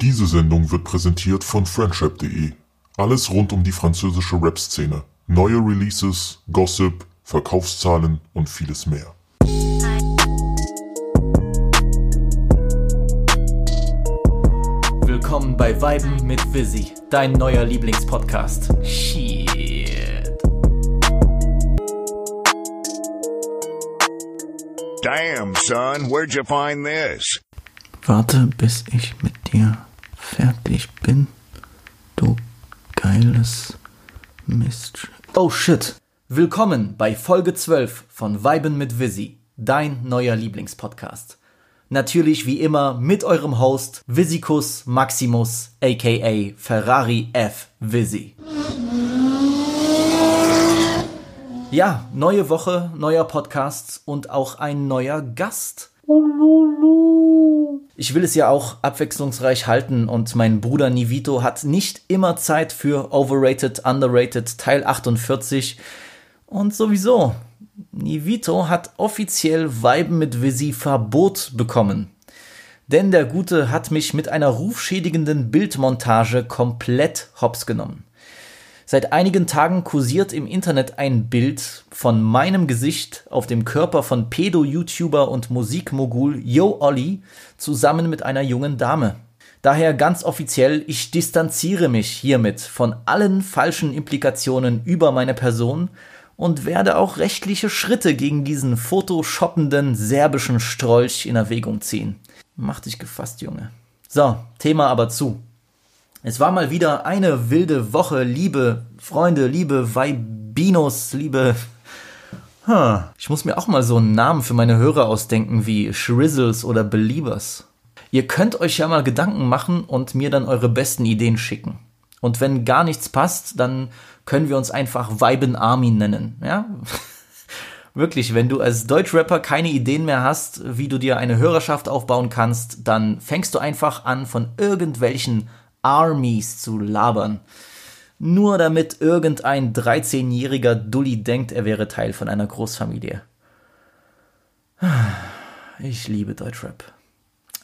Diese Sendung wird präsentiert von Friendship.de. Alles rund um die französische Rap-Szene. Neue Releases, Gossip, Verkaufszahlen und vieles mehr. Willkommen bei Weiben mit Visi, dein neuer Lieblingspodcast. Shit. Damn, son, where'd you find this? Warte, bis ich mit dir fertig bin, du geiles Mist. Oh shit. Willkommen bei Folge 12 von Weiben mit Visi, dein neuer Lieblingspodcast. Natürlich wie immer mit eurem Host Visicus Maximus aka Ferrari F. Visi. Ja, neue Woche, neuer Podcast und auch ein neuer Gast. Ich will es ja auch abwechslungsreich halten und mein Bruder Nivito hat nicht immer Zeit für Overrated, Underrated Teil 48 und sowieso. Nivito hat offiziell Weiben mit Visi Verbot bekommen. Denn der Gute hat mich mit einer rufschädigenden Bildmontage komplett hops genommen. Seit einigen Tagen kursiert im Internet ein Bild von meinem Gesicht auf dem Körper von Pedo-YouTuber und Musikmogul Yo Olli zusammen mit einer jungen Dame. Daher ganz offiziell, ich distanziere mich hiermit von allen falschen Implikationen über meine Person und werde auch rechtliche Schritte gegen diesen photoshoppenden serbischen Strolch in Erwägung ziehen. Mach dich gefasst, Junge. So, Thema aber zu. Es war mal wieder eine wilde Woche, liebe Freunde, liebe Weibinos, liebe. Ich muss mir auch mal so einen Namen für meine Hörer ausdenken wie Shrizzles oder Beliebers. Ihr könnt euch ja mal Gedanken machen und mir dann eure besten Ideen schicken. Und wenn gar nichts passt, dann können wir uns einfach Weiben Armin nennen, ja? Wirklich, wenn du als Deutschrapper keine Ideen mehr hast, wie du dir eine Hörerschaft aufbauen kannst, dann fängst du einfach an, von irgendwelchen Armies zu labern. Nur damit irgendein 13-jähriger Dulli denkt, er wäre Teil von einer Großfamilie. Ich liebe Deutschrap.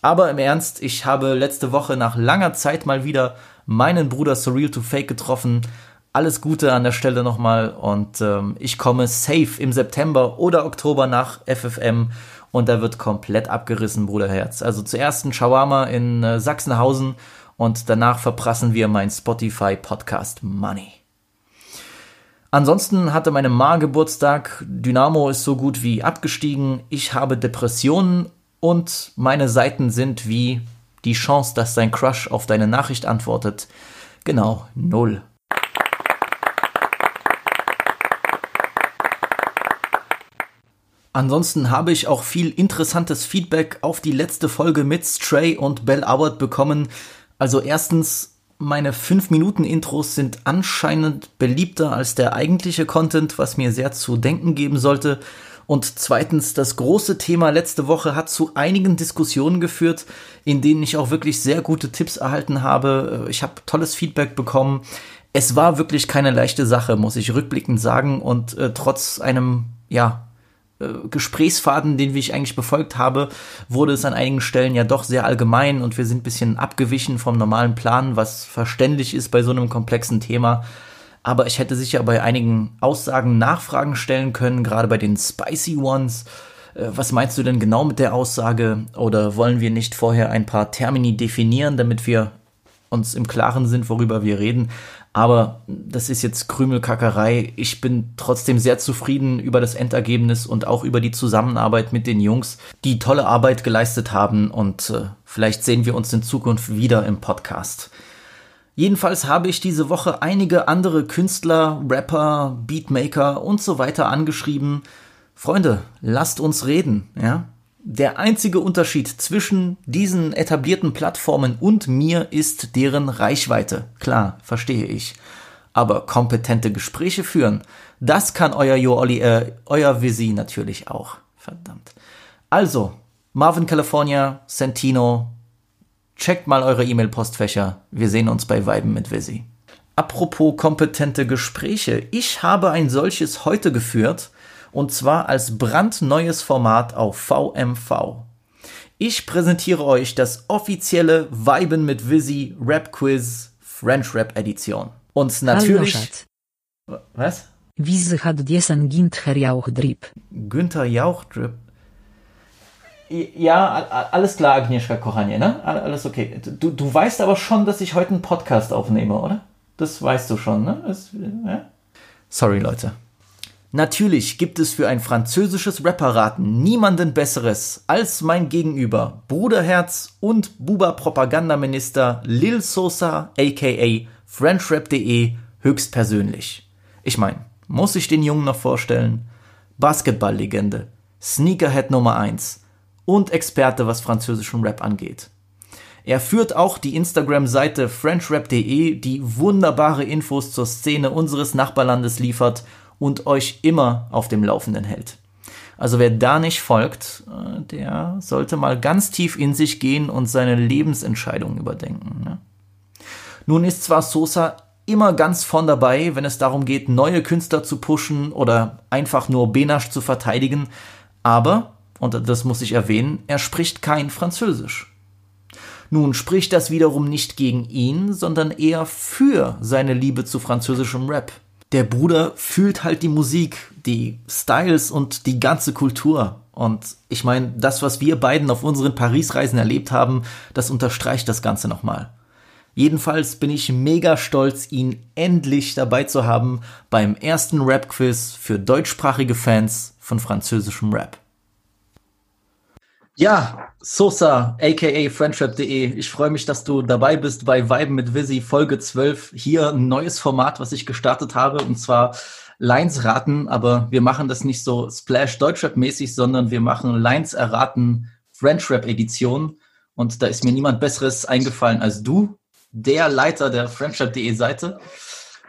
Aber im Ernst, ich habe letzte Woche nach langer Zeit mal wieder meinen Bruder Surreal to Fake getroffen. Alles Gute an der Stelle nochmal und ähm, ich komme safe im September oder Oktober nach FFM und da wird komplett abgerissen, Bruderherz. Also zuerst ein Shawarma in äh, Sachsenhausen und danach verprassen wir mein Spotify Podcast Money. Ansonsten hatte meine Ma Geburtstag, Dynamo ist so gut wie abgestiegen, ich habe Depressionen und meine Seiten sind wie die Chance, dass dein Crush auf deine Nachricht antwortet. Genau, null. Ansonsten habe ich auch viel interessantes Feedback auf die letzte Folge mit Stray und Bell Howard bekommen. Also erstens, meine 5 Minuten Intros sind anscheinend beliebter als der eigentliche Content, was mir sehr zu denken geben sollte. Und zweitens, das große Thema letzte Woche hat zu einigen Diskussionen geführt, in denen ich auch wirklich sehr gute Tipps erhalten habe. Ich habe tolles Feedback bekommen. Es war wirklich keine leichte Sache, muss ich rückblickend sagen. Und äh, trotz einem, ja, Gesprächsfaden, den ich eigentlich befolgt habe, wurde es an einigen Stellen ja doch sehr allgemein und wir sind ein bisschen abgewichen vom normalen Plan, was verständlich ist bei so einem komplexen Thema. Aber ich hätte sicher bei einigen Aussagen Nachfragen stellen können, gerade bei den Spicy Ones. Äh, was meinst du denn genau mit der Aussage? Oder wollen wir nicht vorher ein paar Termini definieren, damit wir uns im Klaren sind, worüber wir reden? Aber das ist jetzt Krümelkackerei. Ich bin trotzdem sehr zufrieden über das Endergebnis und auch über die Zusammenarbeit mit den Jungs, die tolle Arbeit geleistet haben und äh, vielleicht sehen wir uns in Zukunft wieder im Podcast. Jedenfalls habe ich diese Woche einige andere Künstler, Rapper, Beatmaker und so weiter angeschrieben. Freunde, lasst uns reden, ja? Der einzige Unterschied zwischen diesen etablierten Plattformen und mir ist deren Reichweite. Klar, verstehe ich. Aber kompetente Gespräche führen, das kann euer Jooli, äh, euer Visi natürlich auch. Verdammt. Also, Marvin California, Santino, checkt mal eure E-Mail-Postfächer. Wir sehen uns bei Weiben mit Visi. Apropos kompetente Gespräche. Ich habe ein solches heute geführt und zwar als brandneues Format auf VMV. Ich präsentiere euch das offizielle Weiben mit Visi Rap Quiz French Rap Edition. Und Hallo natürlich. Schatz. Was? Wie hat diesen Günther Jauch Drip? Günther Jauch Drip. Ja, alles klar, Agnieszka Kochanie, ne? All- Alles okay. Du, du weißt aber schon, dass ich heute einen Podcast aufnehme, oder? Das weißt du schon, ne? Das, ja? Sorry, Leute. Natürlich gibt es für ein französisches Rapperraten niemanden Besseres als mein Gegenüber, Bruderherz und Buba-Propagandaminister Lil Sosa, aka FrenchRap.de, höchstpersönlich. Ich mein, muss ich den Jungen noch vorstellen? Basketball-Legende, Sneakerhead Nummer 1 und Experte, was französischen Rap angeht. Er führt auch die Instagram-Seite FrenchRap.de, die wunderbare Infos zur Szene unseres Nachbarlandes liefert und euch immer auf dem Laufenden hält. Also wer da nicht folgt, äh, der sollte mal ganz tief in sich gehen und seine Lebensentscheidungen überdenken. Ne? Nun ist zwar Sosa immer ganz von dabei, wenn es darum geht, neue Künstler zu pushen oder einfach nur Benasch zu verteidigen, aber, und das muss ich erwähnen, er spricht kein Französisch. Nun spricht das wiederum nicht gegen ihn, sondern eher für seine Liebe zu französischem Rap. Der Bruder fühlt halt die Musik, die Styles und die ganze Kultur. Und ich meine, das, was wir beiden auf unseren Paris-Reisen erlebt haben, das unterstreicht das Ganze nochmal. Jedenfalls bin ich mega stolz, ihn endlich dabei zu haben beim ersten Rap-Quiz für deutschsprachige Fans von französischem Rap. Ja, Sosa, aka Friendship.de. Ich freue mich, dass du dabei bist bei Weiben mit Visi Folge 12. Hier ein neues Format, was ich gestartet habe, und zwar Lines raten, aber wir machen das nicht so Splash Deutschrap mäßig, sondern wir machen Lines erraten Friendship Edition. Und da ist mir niemand Besseres eingefallen als du, der Leiter der Friendship.de Seite.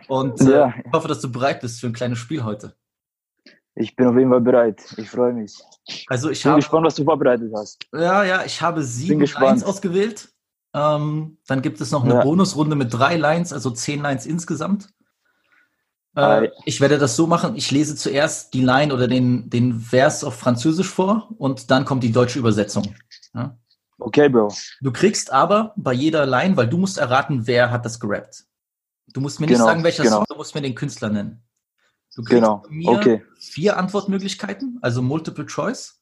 Und äh, Ja. ich hoffe, dass du bereit bist für ein kleines Spiel heute. Ich bin auf jeden Fall bereit. Ich freue mich. Also ich bin habe gespannt, was du vorbereitet hast. Ja, ja, ich habe sieben. Lines ausgewählt. Ähm, dann gibt es noch eine Ja. Bonusrunde mit drei Lines, also zehn Lines insgesamt. Äh, ich werde das so machen, ich lese zuerst die Line oder den, den Vers auf Französisch vor und dann kommt die deutsche Übersetzung. Ja? Okay, Bro. Du kriegst aber bei jeder Line, weil du musst erraten, wer hat das gerappt. Du musst mir nicht Genau, sagen, welcher genau. Song, du musst mir den Künstler nennen. Du kriegst Genau, von mir okay. vier Antwortmöglichkeiten, also Multiple Choice.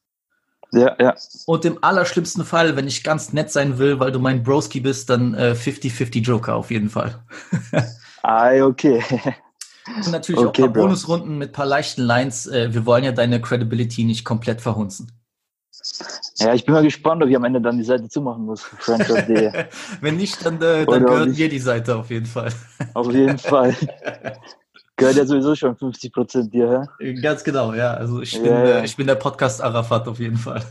Ja, ja. Und im allerschlimmsten Fall, wenn ich ganz nett sein will, weil du mein Broski bist, dann äh, 50-50 Joker auf jeden Fall. Ei, okay. Und natürlich Okay, auch ein paar Bro. Bonusrunden mit paar leichten Lines. Äh, wir wollen ja deine Credibility nicht komplett verhunzen. Ja, ich bin mal gespannt, ob ich am Ende dann die Seite zumachen muss. Wenn nicht, dann, äh, dann gehört mir die Seite auf jeden Fall. auf jeden Fall. Gehört ja sowieso schon 50 Prozent dir, hä? Ganz genau, ja. Also ich bin, ja. Äh, ich bin der Podcast Arafat auf jeden Fall.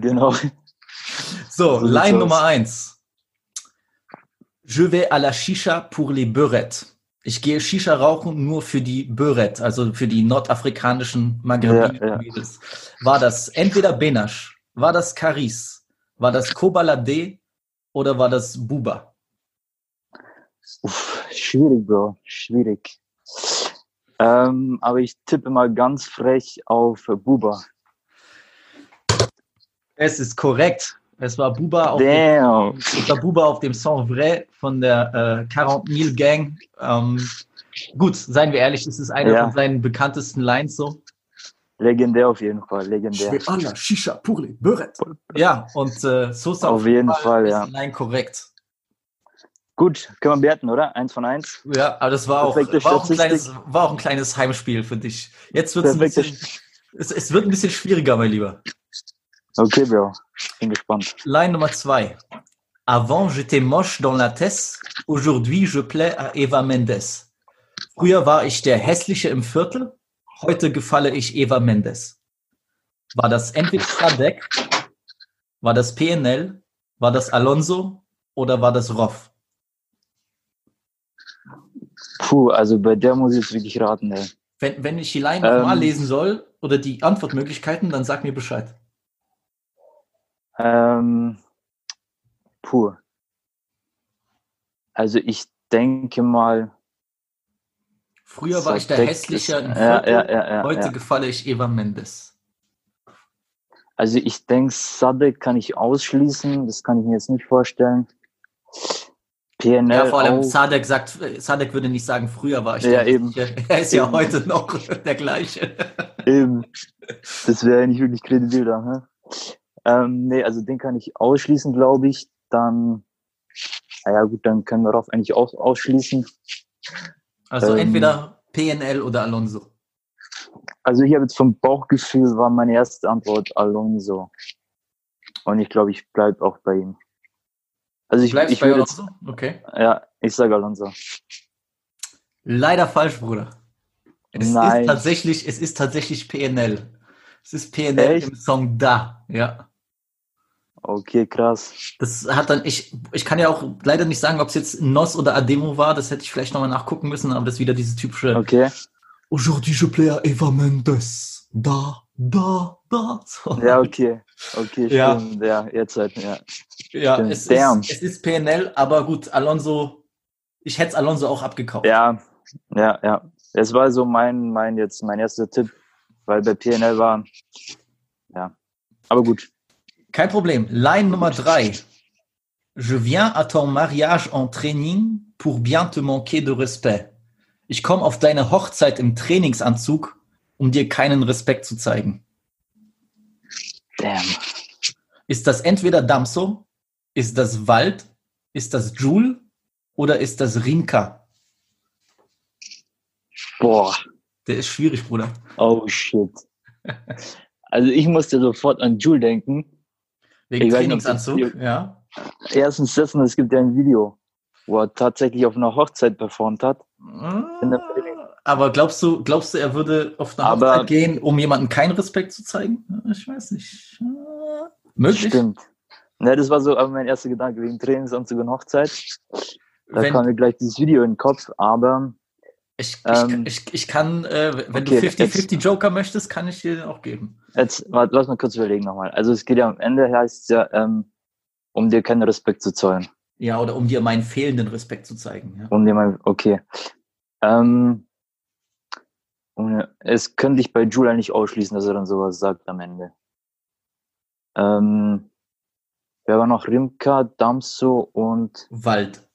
Genau. So, So Line. Nummer eins. Je vais à la Shisha pour les Beurettes. Ich gehe Shisha rauchen nur für die Beuret, also für die nordafrikanischen Maghrebiner Ja, ja. War das entweder Benash, war das Caris, war das Kobalade oder war das Buba? Uff, schwierig, Bro. Schwierig. Ähm, aber ich tippe mal ganz frech auf Buba. Es ist korrekt. Es war Buba auf dem. Es war Buba auf dem Song Vrai von der äh, 40 000 Gang. Ähm, gut, seien wir ehrlich, es ist eine Ja. von seinen bekanntesten Lines so. Legendär auf jeden Fall. Legendär. Alla Shisha pour les Beuret. Ja, und äh, Sosa Auf jeden Fall, ist ja. Line korrekt. Gut, können wir bewerten, oder? Eins von eins. Ja, aber das war auch, war auch, ein, kleines, war auch ein kleines Heimspiel für dich. Jetzt wird es ein Perfekte bisschen, es, es wird ein bisschen schwieriger, mein Lieber. Okay, Bro. Bin gespannt. Line Nummer zwei. Avant, j'étais moche dans la tête. Aujourd'hui, je plais à Eva Mendes. Früher war ich der Hässliche im Viertel. Heute gefalle ich Eva Mendes. War das entweder Sadek, war das PNL, war das Alonso oder war das Roff? Puh, also bei der muss ich jetzt wirklich raten, ey. Wenn, wenn ich die Line nochmal Ähm. lesen soll oder die Antwortmöglichkeiten, dann sag mir Bescheid. Ähm, puh. Also ich denke mal, Früher war ich der Hässliche ja, ja, ja, Heute gefalle ich Eva Mendes. Also ich denke, Sadek kann ich ausschließen. Das kann ich mir jetzt nicht vorstellen. PNL Ja, vor allem auch. Sadek sagt, Sadek würde nicht sagen, früher war ich Ja, eben. Er ist ja Eben. heute noch der gleiche. Eben. Das wäre ja nicht wirklich kredibil da. Ne? Ähm, nee, also den kann ich ausschließen, glaube ich. Dann, naja gut, dann können wir darauf eigentlich auch ausschließen. Also Ähm. entweder PNL oder Alonso. Also ich habe jetzt vom Bauchgefühl war meine erste Antwort Alonso. Und ich glaube, ich bleib auch bei ihm. Also ich, Bleibst ich bei würde jetzt, Alonso? Okay. ja, ich sage Alonso. Leider falsch, Bruder. Es Nein. ist tatsächlich, es ist tatsächlich PNL. Es ist PNL Echt? im Song Da, ja. Okay, krass. Das hat dann, ich, ich kann ja auch leider nicht sagen, ob es jetzt Nos oder Ademo war, das hätte ich vielleicht nochmal nachgucken müssen, aber das ist wieder diese typische Okay. Aujourd'hui je plais à Eva Mendes. Da, da, da. So. Ja, okay. Okay, Ja. stimmt. Ja, jetzt halt, ja. ja stimmt. es, Damn. ist, es ist PNL, aber gut, Alonso, ich hätte es Alonso auch abgekauft. Ja, ja, ja. Es war so mein, mein jetzt, mein erster Tipp, weil bei PNL war, ja. Aber gut. Kein Problem. Line Nummer drei. Je viens à ton mariage en training pour bien te manquer de respect. Ich komme auf deine Hochzeit im Trainingsanzug, um dir keinen Respekt zu zeigen. Damn. Ist das entweder Damso, ist das Wald, ist das Joule oder ist das Rinka? Boah. Der ist schwierig, Bruder. Oh shit. Also ich musste sofort an Jules denken. Wegen Ich nicht, Trainingsanzug, Video- ja. Erstens und es gibt ja ein Video, wo er tatsächlich auf einer Hochzeit performt hat. In der Training. Aber glaubst du, glaubst du, er würde auf eine Aber- Hochzeit gehen, um jemandem keinen Respekt zu zeigen? Ich weiß nicht. Möglich? Stimmt. Ne, das war so mein erster Gedanke wegen Trainingsanzug und Hochzeit. Da Wenn, kam mir gleich dieses Video in den Kopf, aber ich, ich, ähm, ich, ich kann, äh, wenn okay, du 50-50 Joker möchtest, kann ich dir den auch geben. jetzt, warte, lass mal kurz überlegen nochmal. Also es geht ja am Ende, heißt es ja, ähm, um dir keinen Respekt zu zollen. Ja, oder um dir meinen fehlenden Respekt zu zeigen. Ja. Um dir mal, okay. Ähm, es könnte ich bei Jules nicht ausschließen, dass er dann sowas sagt am Ende. Ähm, wer war noch? Rimka, Damso und Wald.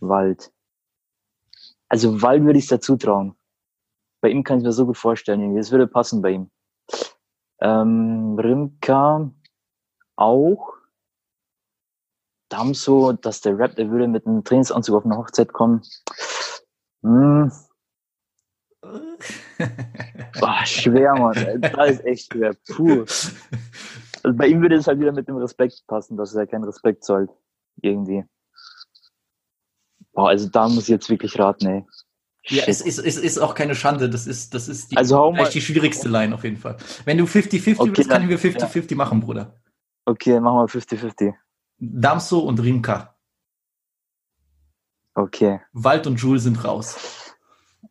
Wald. Also Wald würde ich dazu trauen. Bei ihm kann ich mir so gut vorstellen. Das würde passen bei ihm. Ähm, Rimka auch. Damso, dass der Rap, der würde mit einem Trainingsanzug auf eine Hochzeit kommen. Hm, boah, schwer, Mann. Das ist echt schwer. Puh. Also bei ihm würde es halt wieder mit dem Respekt passen, dass er keinen Respekt zollt. Irgendwie. Boah, also da muss ich jetzt wirklich raten, ey. Ja, Shit. es ist, es ist auch keine Schande. Das ist, das ist die, Also vielleicht die schwierigste Line auf jeden Fall. Wenn du 50-50 Okay, willst, können wir 50-50 machen, Bruder. Okay, machen wir 50-50. Damso und Rimka. Okay. Wald und Jules sind raus.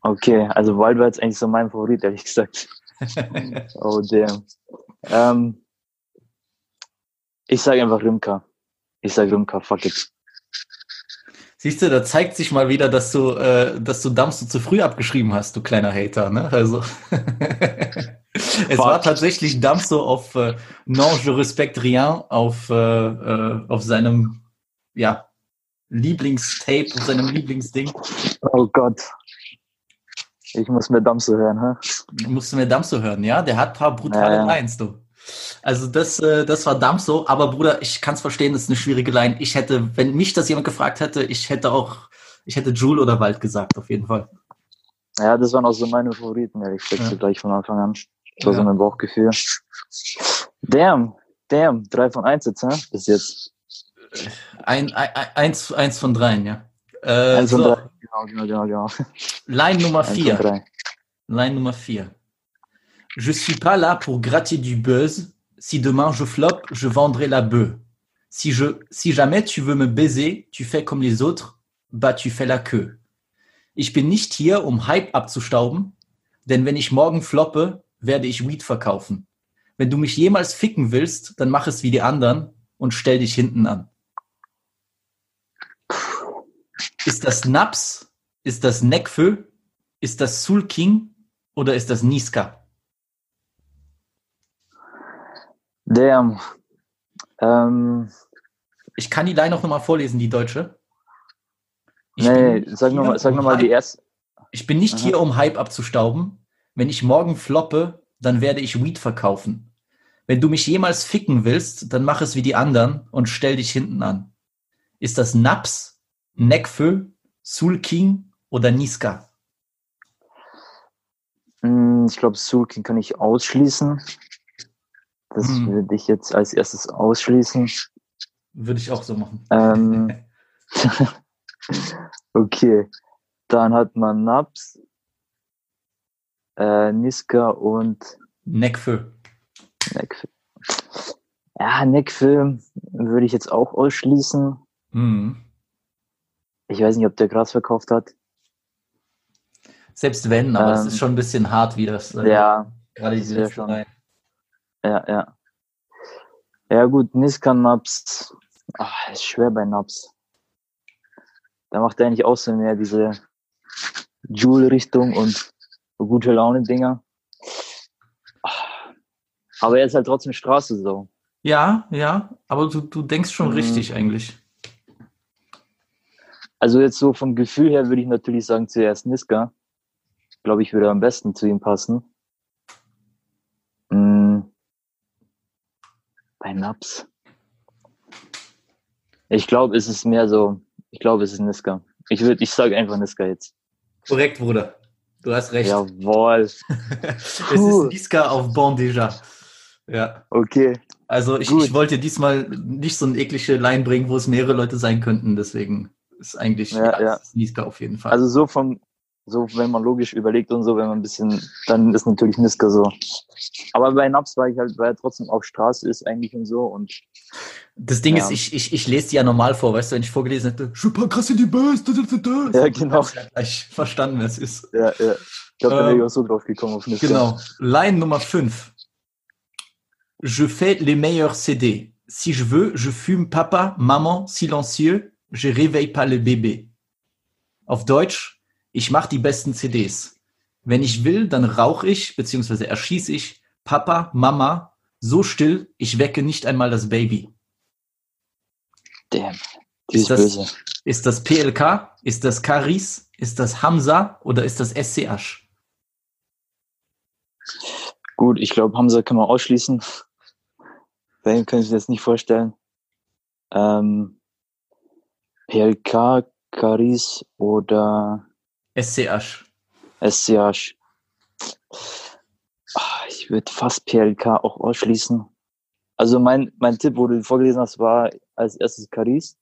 Okay, also Wild war jetzt eigentlich so mein Favorit, ehrlich gesagt. Oh, damn. Ähm, ich sage einfach Rimka. Ich sage Rimka, fuck it. Siehst du, da zeigt sich mal wieder, dass du, äh, dass du Damso zu früh abgeschrieben hast, du kleiner Hater, ne? Also. es war tatsächlich Damso auf äh, Non, je respecte rien auf, äh, äh, auf seinem, ja, Lieblingstape, auf seinem Lieblingsding. Oh Gott. Ich muss mir Damso hören, hä? Musst du mir Damso hören, ja? Der hat paar brutale Ja. Lines, du. Also das, äh, das war Damso, aber Bruder, ich kann es verstehen, das ist eine schwierige Line. Ich hätte, wenn mich das jemand gefragt hätte, ich hätte auch, ich hätte Jule oder Wald gesagt, auf jeden Fall. Ja, das waren auch so meine Favoriten, ehrlich gesagt, Ja. so gleich von Anfang an. Das war so Ja. mein Bauchgefühl. Damn, damn, drei von eins jetzt, hä? Bis jetzt. Ein, ein, eins, eins von dreien, ja. Äh, Eins von so, drei. Genau, genau, genau, genau. Line Nummer Eins von vier. drei. Line Nummer 4. Je suis pas là pour gratter du buzz. Si demain je floppe, je vendrai la bœuf. Si, je, si jamais tu veux me baiser, tu fais comme les autres, bah tu fais la queue. Ich bin nicht hier, um Hype abzustauben, denn wenn ich morgen floppe, werde ich Weed verkaufen. Wenn du mich jemals ficken willst, dann mach es wie die anderen und stell dich hinten an. Ist das Naps? Ist das Nekfö? Ist das Soul King oder ist das Niska? Damn. Ähm, Ich kann die Line auch nochmal vorlesen, die deutsche. Ich nee, bin sag nochmal sag noch mal die erste. Ich bin nicht Aha. hier, um Hype abzustauben. Wenn ich morgen floppe, dann werde ich Weed verkaufen. Wenn du mich jemals ficken willst, dann mach es wie die anderen und stell dich hinten an. Ist das Naps, Nekfö, Sulking oder Niska? Hm, Ich glaube, Sulkin kann ich ausschließen. Das Hm. würde ich jetzt als erstes ausschließen. Würde ich auch so machen. Ähm, okay. Dann hat man Naps, äh, Niska und Nekfö. Neckfilm. Ja, Neckfilm würde ich jetzt auch ausschließen. Hm. Ich weiß nicht, ob der Gras verkauft hat. Selbst wenn, aber es Ähm, ist schon ein bisschen hart, wie das. äh, Ja, Gerade diese letzte schon- Line. ja, ja. Ja gut, Niska Naps. Ach, ist schwer bei Naps. Da macht er eigentlich auch so mehr diese Joule-Richtung und gute Laune-Dinger. Ah, Aber er ist halt trotzdem Straße so. Ja, ja, aber du, du denkst schon Mhm. richtig eigentlich. Also jetzt so vom Gefühl her würde ich natürlich sagen, zuerst Niska. Glaube ich, würde am besten zu ihm passen. Mm. Bei Naps. Ich glaube, es ist mehr so, ich glaube, es ist Niska. Ich würde, ich sage einfach Niska jetzt. Korrekt, Bruder. Du hast recht. Jawohl. es ist Niska auf Bon déjà. Ja. Okay. Also ich, ich wollte diesmal nicht so eine eklige Line bringen, wo es mehrere Leute sein könnten. Deswegen ist eigentlich Ja, ja. ist Niska auf jeden Fall. Also so vom, so wenn man logisch überlegt und so, wenn man ein bisschen, dann ist natürlich Niska so. Aber bei Naps war ich halt, weil er trotzdem auf Straße ist eigentlich und so und das Ding ja. ist, ich, ich, ich lese die ja normal vor, weißt du, wenn ich vorgelesen hätte, Je pas grâce die da. Ja, genau. Ich gleich verstanden, wer es ist. Ja, ja. Ich glaube, da wäre Ähm, ich auch so drauf gekommen auf Niska. Genau. Line Nummer 5. Je fais les meilleurs CD. Si je veux, je fume Papa, Maman, silencieux, je réveille pas le bébé. Auf Deutsch, ich mache die besten CDs. Wenn ich will, dann rauche ich, beziehungsweise erschieße ich Papa, Mama, so still, ich wecke nicht einmal das Baby. Damn. Ist, das- böse. Ist das PLK? Ist das Caris? Ist das Hamza? Oder ist das SCH? Gut, ich glaube, Hamza kann man ausschließen. Bei ihm kann ich mir das nicht vorstellen. Ähm, PLK, Caris oder SCH. SCH. Ah, Ich würde fast PLK auch ausschließen. Also mein, mein Tipp, wo du vorgelesen hast, war als erstes Caris.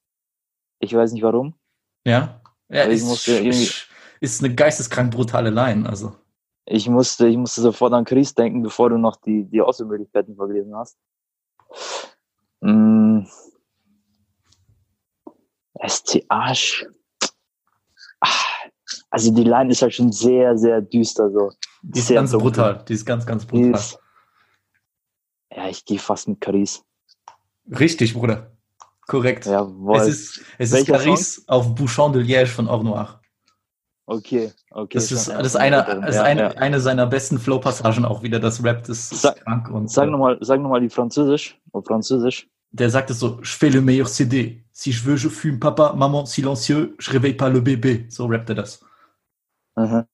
Ich weiß nicht warum. Ja? Ja, ich ist, musste irgendwie- ist, eine geisteskrank brutale Line, also. Ich musste, ich musste sofort an Chris denken, bevor du noch die, die Auswahlmöglichkeiten vorgelesen hast. Mm. SCH. Ah, Also die Line ist halt schon sehr, sehr düster so. Die ist Sehr ganz dunkel. brutal. Die ist ganz, ganz brutal. ist, ja, ich gehe fast mit Caris. Richtig, Bruder. Korrekt. Jawohl. Es ist, es ist Welcher Paris auf Bouchon de Liège von Or Noir. okay, okay. Das ist, das ist, eine, ein- das ja, eine, ja. eine seiner besten Flow-Passagen auch wieder. Das Rap, ist Sag- krank. Und Sag äh, nochmal, sag noch mal die Französisch. Auf Französisch. Der sagt es so, je fais le meilleur CD. Si je veux, je fume Papa, Maman, silencieux, je réveille pas le bébé. So rappt er das. Mhm.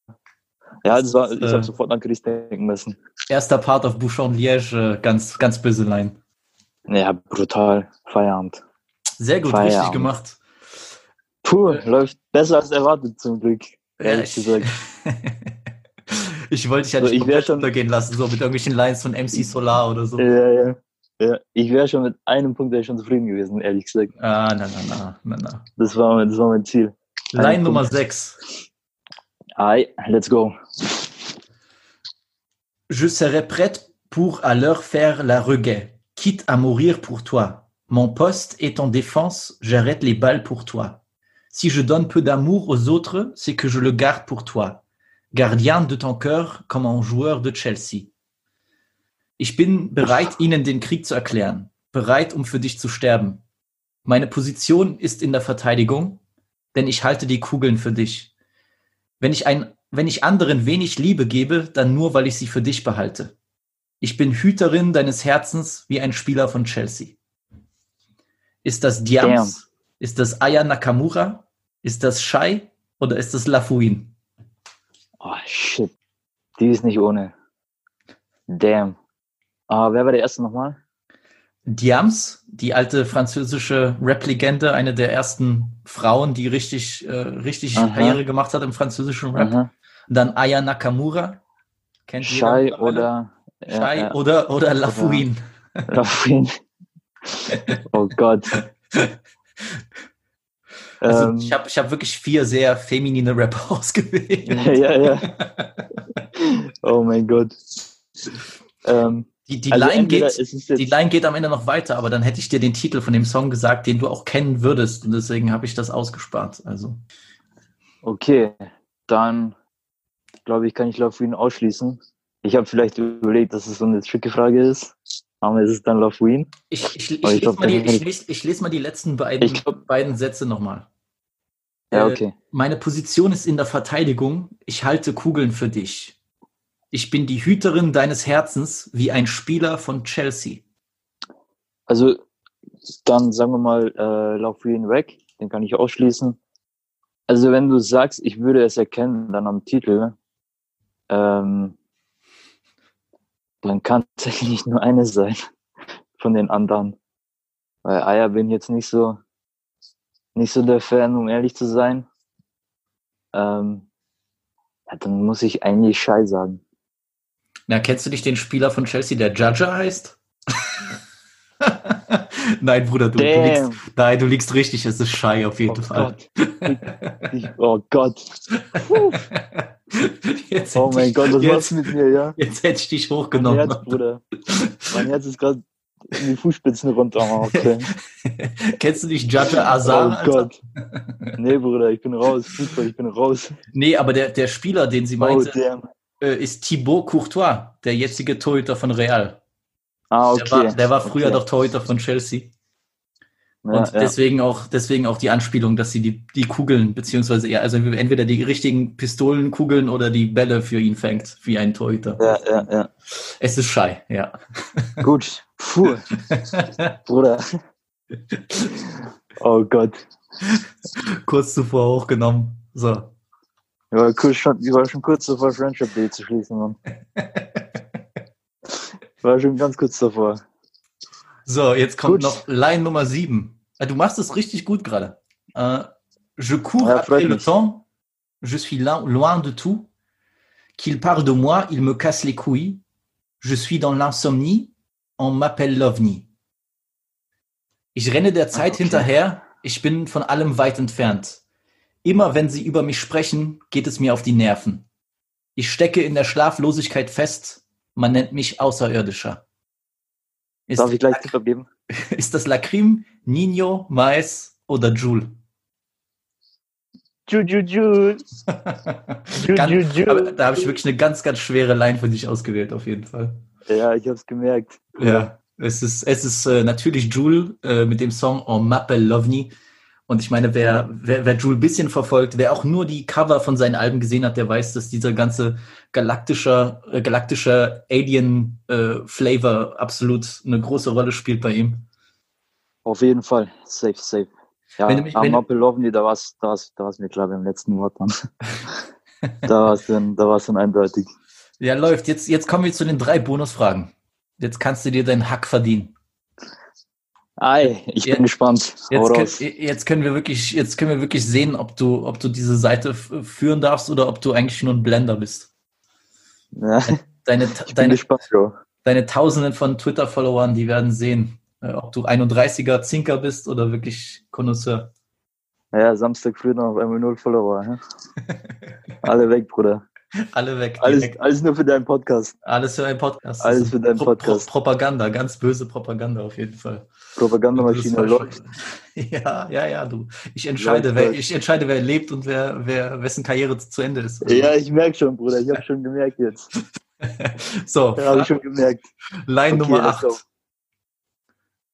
Ja, das war, ich äh, habe sofort an Chris denken müssen. Erster Part auf Bouchon Liège, äh, ganz, ganz böse Line. Ja, brutal. Feierabend. Sehr gut, Feierabend. richtig gemacht. Puh, läuft besser als erwartet zum Glück. Ja, Ehrlich ich, gesagt. ich wollte dich ja So, nicht ich wär komplett schon- untergehen lassen, so mit irgendwelchen Lines von MC Solar oder so. Ja, ja. Ja. Ich wäre schon mit einem Punkt wäre ich schon zufrieden gewesen, ehrlich gesagt. Ah, na, na, na, na, na. Das war mein, das war mein Ziel. Line Ein Nummer Punkt. 6. Aye, let's go. Je serai prête pour à leur faire la regaie, quitte à mourir pour toi. Mon poste est en défense, j'arrête les balles pour toi. Si je donne peu d'amour aux autres, c'est que je le garde pour toi. Gardien de ton cœur comme un joueur de Chelsea. Ich bin bereit, ihnen den Krieg zu erklären, bereit, um für dich zu sterben. Meine Position ist in der Verteidigung, denn ich halte die Kugeln für dich. Wenn ich, ein, wenn ich anderen wenig Liebe gebe, dann nur, weil ich sie für dich behalte. Ich bin Hüterin deines Herzens wie ein Spieler von Chelsea. Ist das Diams? Ist das Aya Nakamura? Ist das Shai oder ist das Lafuin? Oh, shit. Die ist nicht ohne. Damn. Ah, wer war der erste nochmal? Diams, die alte französische Rap-Legende, eine der ersten Frauen, die richtig, äh, richtig Aha. Karriere gemacht hat im französischen Rap. Aha. Dann Aya Nakamura. Kennt jeder Shai mittlerweile? oder. Shai ja, oder, oder Lafuin. ja. Rafin. oh Gott. Also Ähm, ich habe ich hab wirklich vier sehr feminine Rapper ausgewählt. ja, ja. Oh mein Gott. Ähm, Die, die, also Line geht, die Line geht am Ende noch weiter, aber dann hätte ich dir den Titel von dem Song gesagt, den du auch kennen würdest. Und deswegen habe ich das ausgespart. Also Okay, dann glaube ich, kann ich Love Win ausschließen. Ich habe vielleicht überlegt, dass es so eine tricky Frage ist, aber es ist dann Love Win. ich, ich, ich, ich lese, mal die, lese, ich lese mal die letzten beiden, glaub- beiden Sätze nochmal. Ja, Äh, okay. Meine Position ist in der Verteidigung. Ich halte Kugeln für dich. Ich bin die Hüterin deines Herzens wie ein Spieler von Chelsea. Also dann sagen wir mal äh, Love Win weg, den kann ich ausschließen. Also wenn du sagst, ich würde es erkennen, dann am Titel, ähm, dann kann eigentlich nur eine sein von den anderen. Weil Aya bin jetzt nicht so nicht so der Fan, um ehrlich zu sein. Ähm, ja, dann muss ich eigentlich Schei sagen. Na, kennst du nicht den Spieler von Chelsea, der Judger heißt? Nein, Bruder, du, du liegst, nein, du liegst richtig, es ist Schei auf jeden Oh Fall. Gott. Ich, oh Gott. Jetzt Oh mein ich- Gott, was jetzt, machst du mit mir, ja? Jetzt hätte ich dich Mein hochgenommen. Herz, Bruder. Mein Herz ist gerade in die Fußspitzen runter. Oh, okay. Kennst du nicht Judger Azar? oh Alter? Gott. Nee, Bruder, ich bin raus. Fußball, ich bin raus. Nee, aber der, der Spieler, den sie Oh, meinte, damn. Äh, ist Thibaut Courtois, der jetzige Torhüter von Real. Ah, okay. Der, war, der war früher okay. doch Torhüter von Chelsea. Ja, Und ja. deswegen auch, deswegen auch die Anspielung, dass sie die, die Kugeln, beziehungsweise ja, also entweder die richtigen Pistolenkugeln oder die Bälle für ihn fängt, wie ein Torhüter. ja, ja, ja. Es ist Schei, ja. Gut. Puh, Bruder. Oh Gott. Kurz zuvor hochgenommen. So. Ich war, kurz schon, ich war schon kurz davor, Friendship Day zu schließen, Mann. Ich war schon ganz kurz davor. So, jetzt kommt Gut. noch Line Nummer 7. Du machst es richtig gut gerade. Äh, je cours Ja, après le temps, je suis loin de tout. Qu'il parle de moi, il me casse les couilles. Je suis dans l'insomnie, on m'appelle l'OVNI. Ich renne der Zeit okay. hinterher, ich bin von allem weit entfernt. Immer wenn sie über mich sprechen, geht es mir auf die Nerven. Ich stecke in der Schlaflosigkeit fest, man nennt mich Außerirdischer. Ist, Darf ich gleich Tipp abgeben? ist das Lacrim, Nino, Mais oder Joule? Juju, Juju. Ganz, Ju, ju, ju. aber da habe ich wirklich eine ganz, ganz schwere Line für dich ausgewählt, auf jeden Fall. Ja, ich hab's gemerkt. Ja, es ist, es ist äh, natürlich Joule äh, mit dem Song On m'appelle Lovni. Und ich meine, wer, wer, wer Joule ein bisschen verfolgt, wer auch nur die Cover von seinen Alben gesehen hat, der weiß, dass dieser ganze galaktischer, äh, galaktischer Alien-Flavor absolut eine große Rolle spielt bei ihm. Auf jeden Fall. Safe, safe. Ja, Wenn mich- am wenn- Appelovni, da war's, da war's, da war's mir klar beim letzten Wort dann. da war's dann, da war's dann eindeutig. Ja, läuft. Jetzt, jetzt kommen wir zu den drei Bonusfragen. Jetzt kannst du dir deinen Hack verdienen. Ei, ich Ja. bin gespannt. Jetzt, können, jetzt können wir wirklich, jetzt können wir wirklich sehen, ob du, ob du diese Seite führen darfst oder ob du eigentlich nur ein Blender bist. Ja, Deine, deine, gespannt, deine Tausenden von Twitter-Followern, die werden sehen, äh, ob du 31er Zinker bist oder wirklich Connoisseur. Ja, Samstag früh noch auf einmal null Follower. Alle weg, Bruder. Alle weg. Alles, alles nur für deinen Podcast. Alles für einen Podcast. Alles für deinen Pro- Pro- Podcast. Propaganda, ganz böse Propaganda auf jeden Fall. Propagandamaschine läuft. Ja, ja, ja, du. Ich entscheide, Läuft, wer, läuft. ich entscheide, wer lebt und wer, wer, wessen Karriere zu Ende ist. Ja, ich merk schon, Bruder. Ich habe schon gemerkt jetzt. So, Ja, habe ich schon gemerkt. Line Okay, Nummer let's 8. go.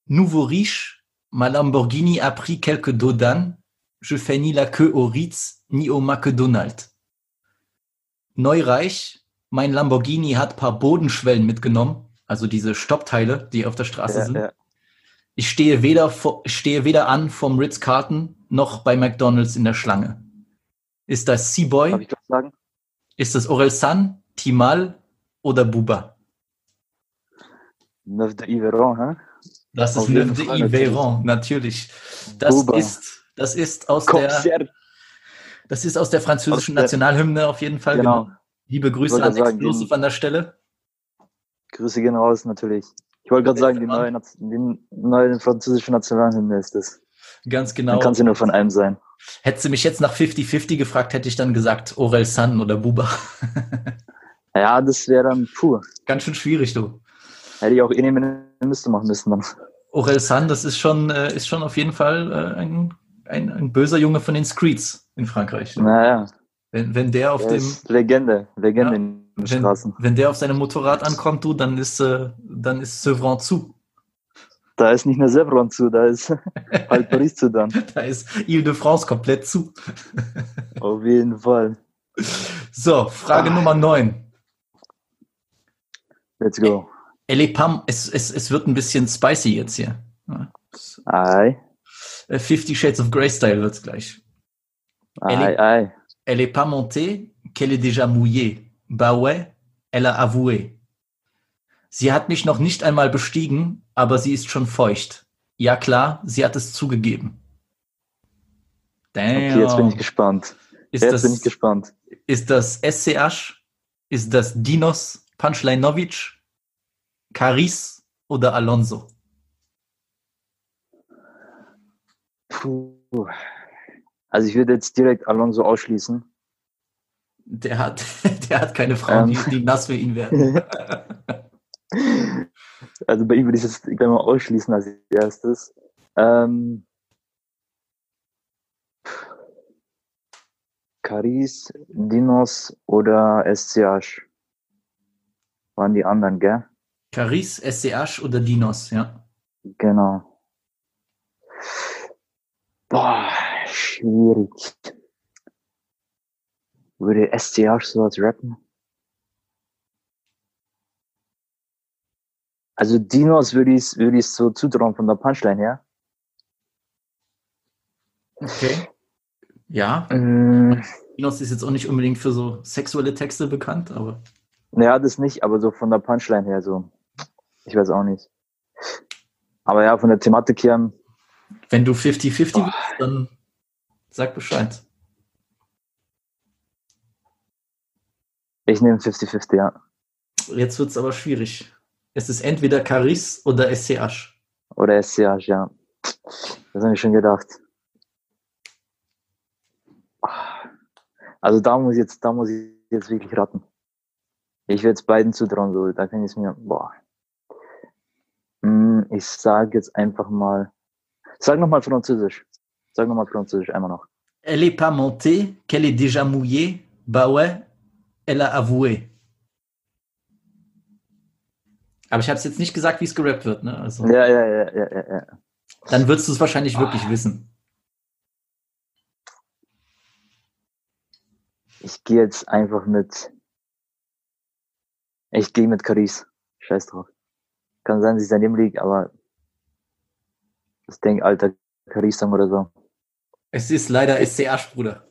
Nouveau riche, ma Lamborghini a pris quelques dos d'âne. Je fais ni la queue au Ritz, ni au McDonald. Neureich, mein Lamborghini hat paar Bodenschwellen mitgenommen, also diese Stoppteile, die auf der Straße Ja, sind. ja. Ich stehe weder, vor, stehe weder an vom Ritz-Carlton noch bei McDonalds in der Schlange. Ist das Seaboy, ist das Orelsan, Timal oder Buba? Neuf de Iveron, hä? Das ist Neuf de Fall, Yveron, natürlich. Das Buba. ist, das ist aus der, Concert. Das ist aus der französischen Aus der- Nationalhymne auf jeden Fall. Genau. Liebe Grüße an sagen, Explosive den- an der Stelle. Grüße gehen raus, natürlich. Ich wollte gerade sagen, die neue, die neue französische Nationalhymne ist das. Ganz Dann genau. kann sie nur von einem sein. Hätte sie mich jetzt nach 50-50 gefragt, hätte ich dann gesagt Orel San oder Buba. Ja, das wäre dann, puh, Ganz schön schwierig, du. hätte ich auch eh eine Liste machen müssen dann. Orel San, das ist schon, äh, ist schon auf jeden Fall äh, ein, ein, ein böser Junge von den Streets in Frankreich. Naja, Wenn, wenn der auf der dem, Legende, Legende Ja, in den wenn, Straßen. wenn der auf seinem Motorrad ankommt, du, dann ist, äh, dann ist Sevran zu. Da ist nicht nur Sevron zu, da ist halt Paris zu dann. Da ist Ile-de-France komplett zu. Auf jeden Fall. So, Frage Ah. Nummer 9. Let's go. Est pas, es, es, es wird ein bisschen spicy jetzt hier. Ja. Ei, Äh, Fifty Shades of Grey Style wird's gleich. Ei, ei. Elle est pas montée, qu'elle est déjà mouillée. Bah ouais, elle a avoué. Sie hat mich noch nicht einmal bestiegen, aber sie ist schon feucht. Ja klar, sie hat es zugegeben. Damn. Okay, jetzt bin ich gespannt. ist, Jetzt das, bin ich gespannt. ist das SCH? Ist das Dinos Punchlinovic? Caris oder Alonso? Puh. Also ich würde jetzt direkt Alonso ausschließen. Der hat, der hat keine Frauen, Ähm. die, die nass für ihn werden. Also bei ihm würde ich es gleich mal ausschließen als erstes. Ähm, Caris, Dinos oder SCH waren die anderen, gell? Caris, SCH oder Dinos, ja. Genau. Boah, schwierig. Würde SCH sowas rappen? Also Dinos würde ich würde ich so zutrauen von der Punchline her. Okay. Ja, Mm, Dinos ist jetzt auch nicht unbedingt für so sexuelle Texte bekannt, aber ja, das nicht, aber so von der Punchline her so. Ich weiß auch nicht. Aber ja, von der Thematik her, wenn du 50-50 bist, dann sag Bescheid. ich nehme 50-50, ja. Jetzt wird's aber schwierig. Es ist entweder Caris oder SCH. Oder SCH, ja. Das habe ich schon gedacht. Also da muss ich jetzt, da muss ich jetzt wirklich raten. Ich werde es beiden zutrauen, so, da kann ich es mir, boah. Hm, Ich sage jetzt einfach mal, sag nochmal Französisch. Sag nochmal Französisch, einmal noch. Elle est pas montée, qu'elle est déjà mouillée. Bah ouais, elle a avoué. Aber ich habe es jetzt nicht gesagt, wie es gerappt wird, ne? Also, Ja, ja, ja, ja, ja, ja. dann würdest du es wahrscheinlich wirklich wissen. Ich gehe jetzt einfach mit, ich gehe mit Caris. Scheiß drauf. Kann sein, dass ich daneben liege, aber ich denke, alter Caris-Song oder so. Es ist leider SCH, Bruder.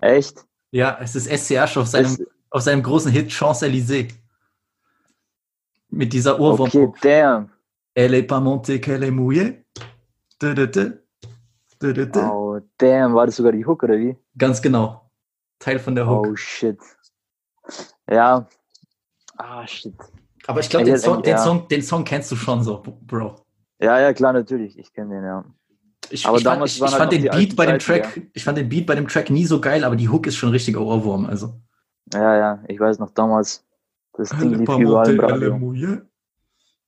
Echt? Ja, es ist SCH auf seinem, Es- auf seinem großen Hit Champs-Élysées. Mit dieser Ohrwurm. Okay, damn. Elle est pas montée, qu'elle est mouillée. Dö, dö, dö. Dö, dö, dö. Oh, damn. War das sogar die Hook oder wie? Ganz genau. Teil von der Hook. Oh, shit. Ja. Ah, shit. Aber ich glaube, den, Song, den, ja. Song, den Song kennst du schon so, Bro. Ja, ja, klar, natürlich. Ich kenne den, ja. Ich, Aber ich, fand, damals ich, waren ich halt fand den Beat bei dem Zeiten, Track, ich fand den Beat bei dem Track nie so geil, aber die Hook ist schon ein richtiger Ohrwurm. Also. Ja, ja. Ich weiß noch damals, das Ding lief überall im Radio.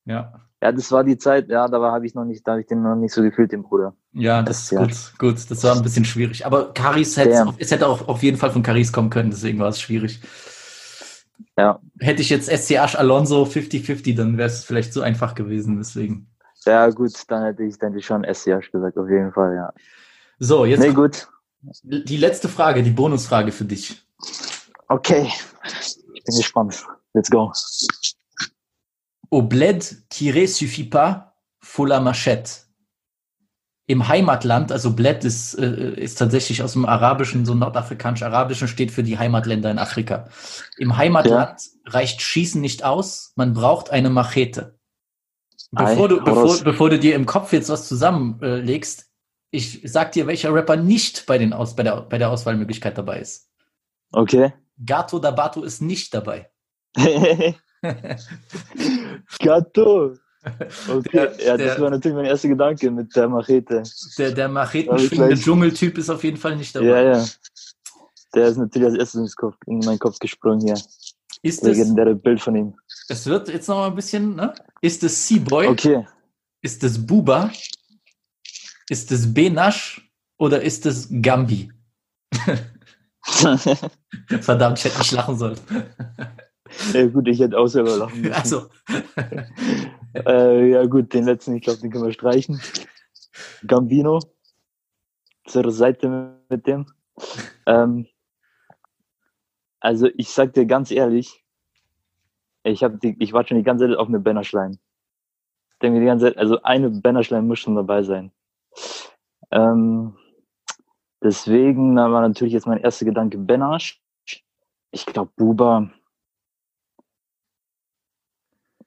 Ja, Ja, das war die Zeit, ja, da habe ich noch nicht, da habe ich den noch nicht so gefühlt, den Bruder. ja, das ist Ja. gut, gut. Das war ein bisschen schwierig. Aber Caris hätte, es hätte auch auf jeden Fall von Caris kommen können, deswegen war es schwierig. Ja. Hätte ich jetzt SCH Alonso 50-50, dann wäre es vielleicht so einfach gewesen, deswegen. Ja, gut, dann hätte ich, hätte ich schon SCH gesagt, auf jeden Fall, ja. So, jetzt Nee, gut. die letzte Frage, die Bonusfrage für dich. Okay. Ich bin gespannt. Let's go. Au bled tiré suffit pas, faut la machette. Im Heimatland, also Bled ist, äh, ist tatsächlich aus dem Arabischen, so nordafrikanisch-arabischen, steht für die Heimatländer in Afrika. Im Heimatland reicht Schießen nicht aus, man braucht eine Machete. Bevor du, bevor, bevor du dir im Kopf jetzt was zusammenlegst, ich sag dir, welcher Rapper nicht bei, den Aus, bei, der, bei der Auswahlmöglichkeit dabei ist. Okay. Gato Dabato ist nicht dabei. Gatto. Okay, Der- ja, der- das war natürlich mein erster Gedanke mit der Machete. Der, der machetenschwingende Dschungeltyp ist auf jeden Fall nicht dabei. Ja, ja. Der ist natürlich als erstes in meinen Kopf gesprungen hier. Ist es, Legendäre Bild von ihm. Es wird jetzt noch mal ein bisschen, ne? Ist es Seaboy? Okay. Ist es Buba? Ist es Benash? Oder ist es Gambi? Verdammt, ich hätte nicht lachen sollen. ja, gut, ich hätte auch selber lachen müssen. Also, Äh, ja, gut, den letzten, ich glaube, den können wir streichen. Gambino. Zur Seite mit dem. Ähm, also, ich sag dir ganz ehrlich, ich, hab die, ich warte schon die ganze Zeit auf eine Bannerschleim. Ich denke mir die ganze Zeit, also eine Bannerschleim muss schon dabei sein. Ähm, deswegen da war natürlich jetzt mein erster Gedanke Benasch. Ich glaube, Buba.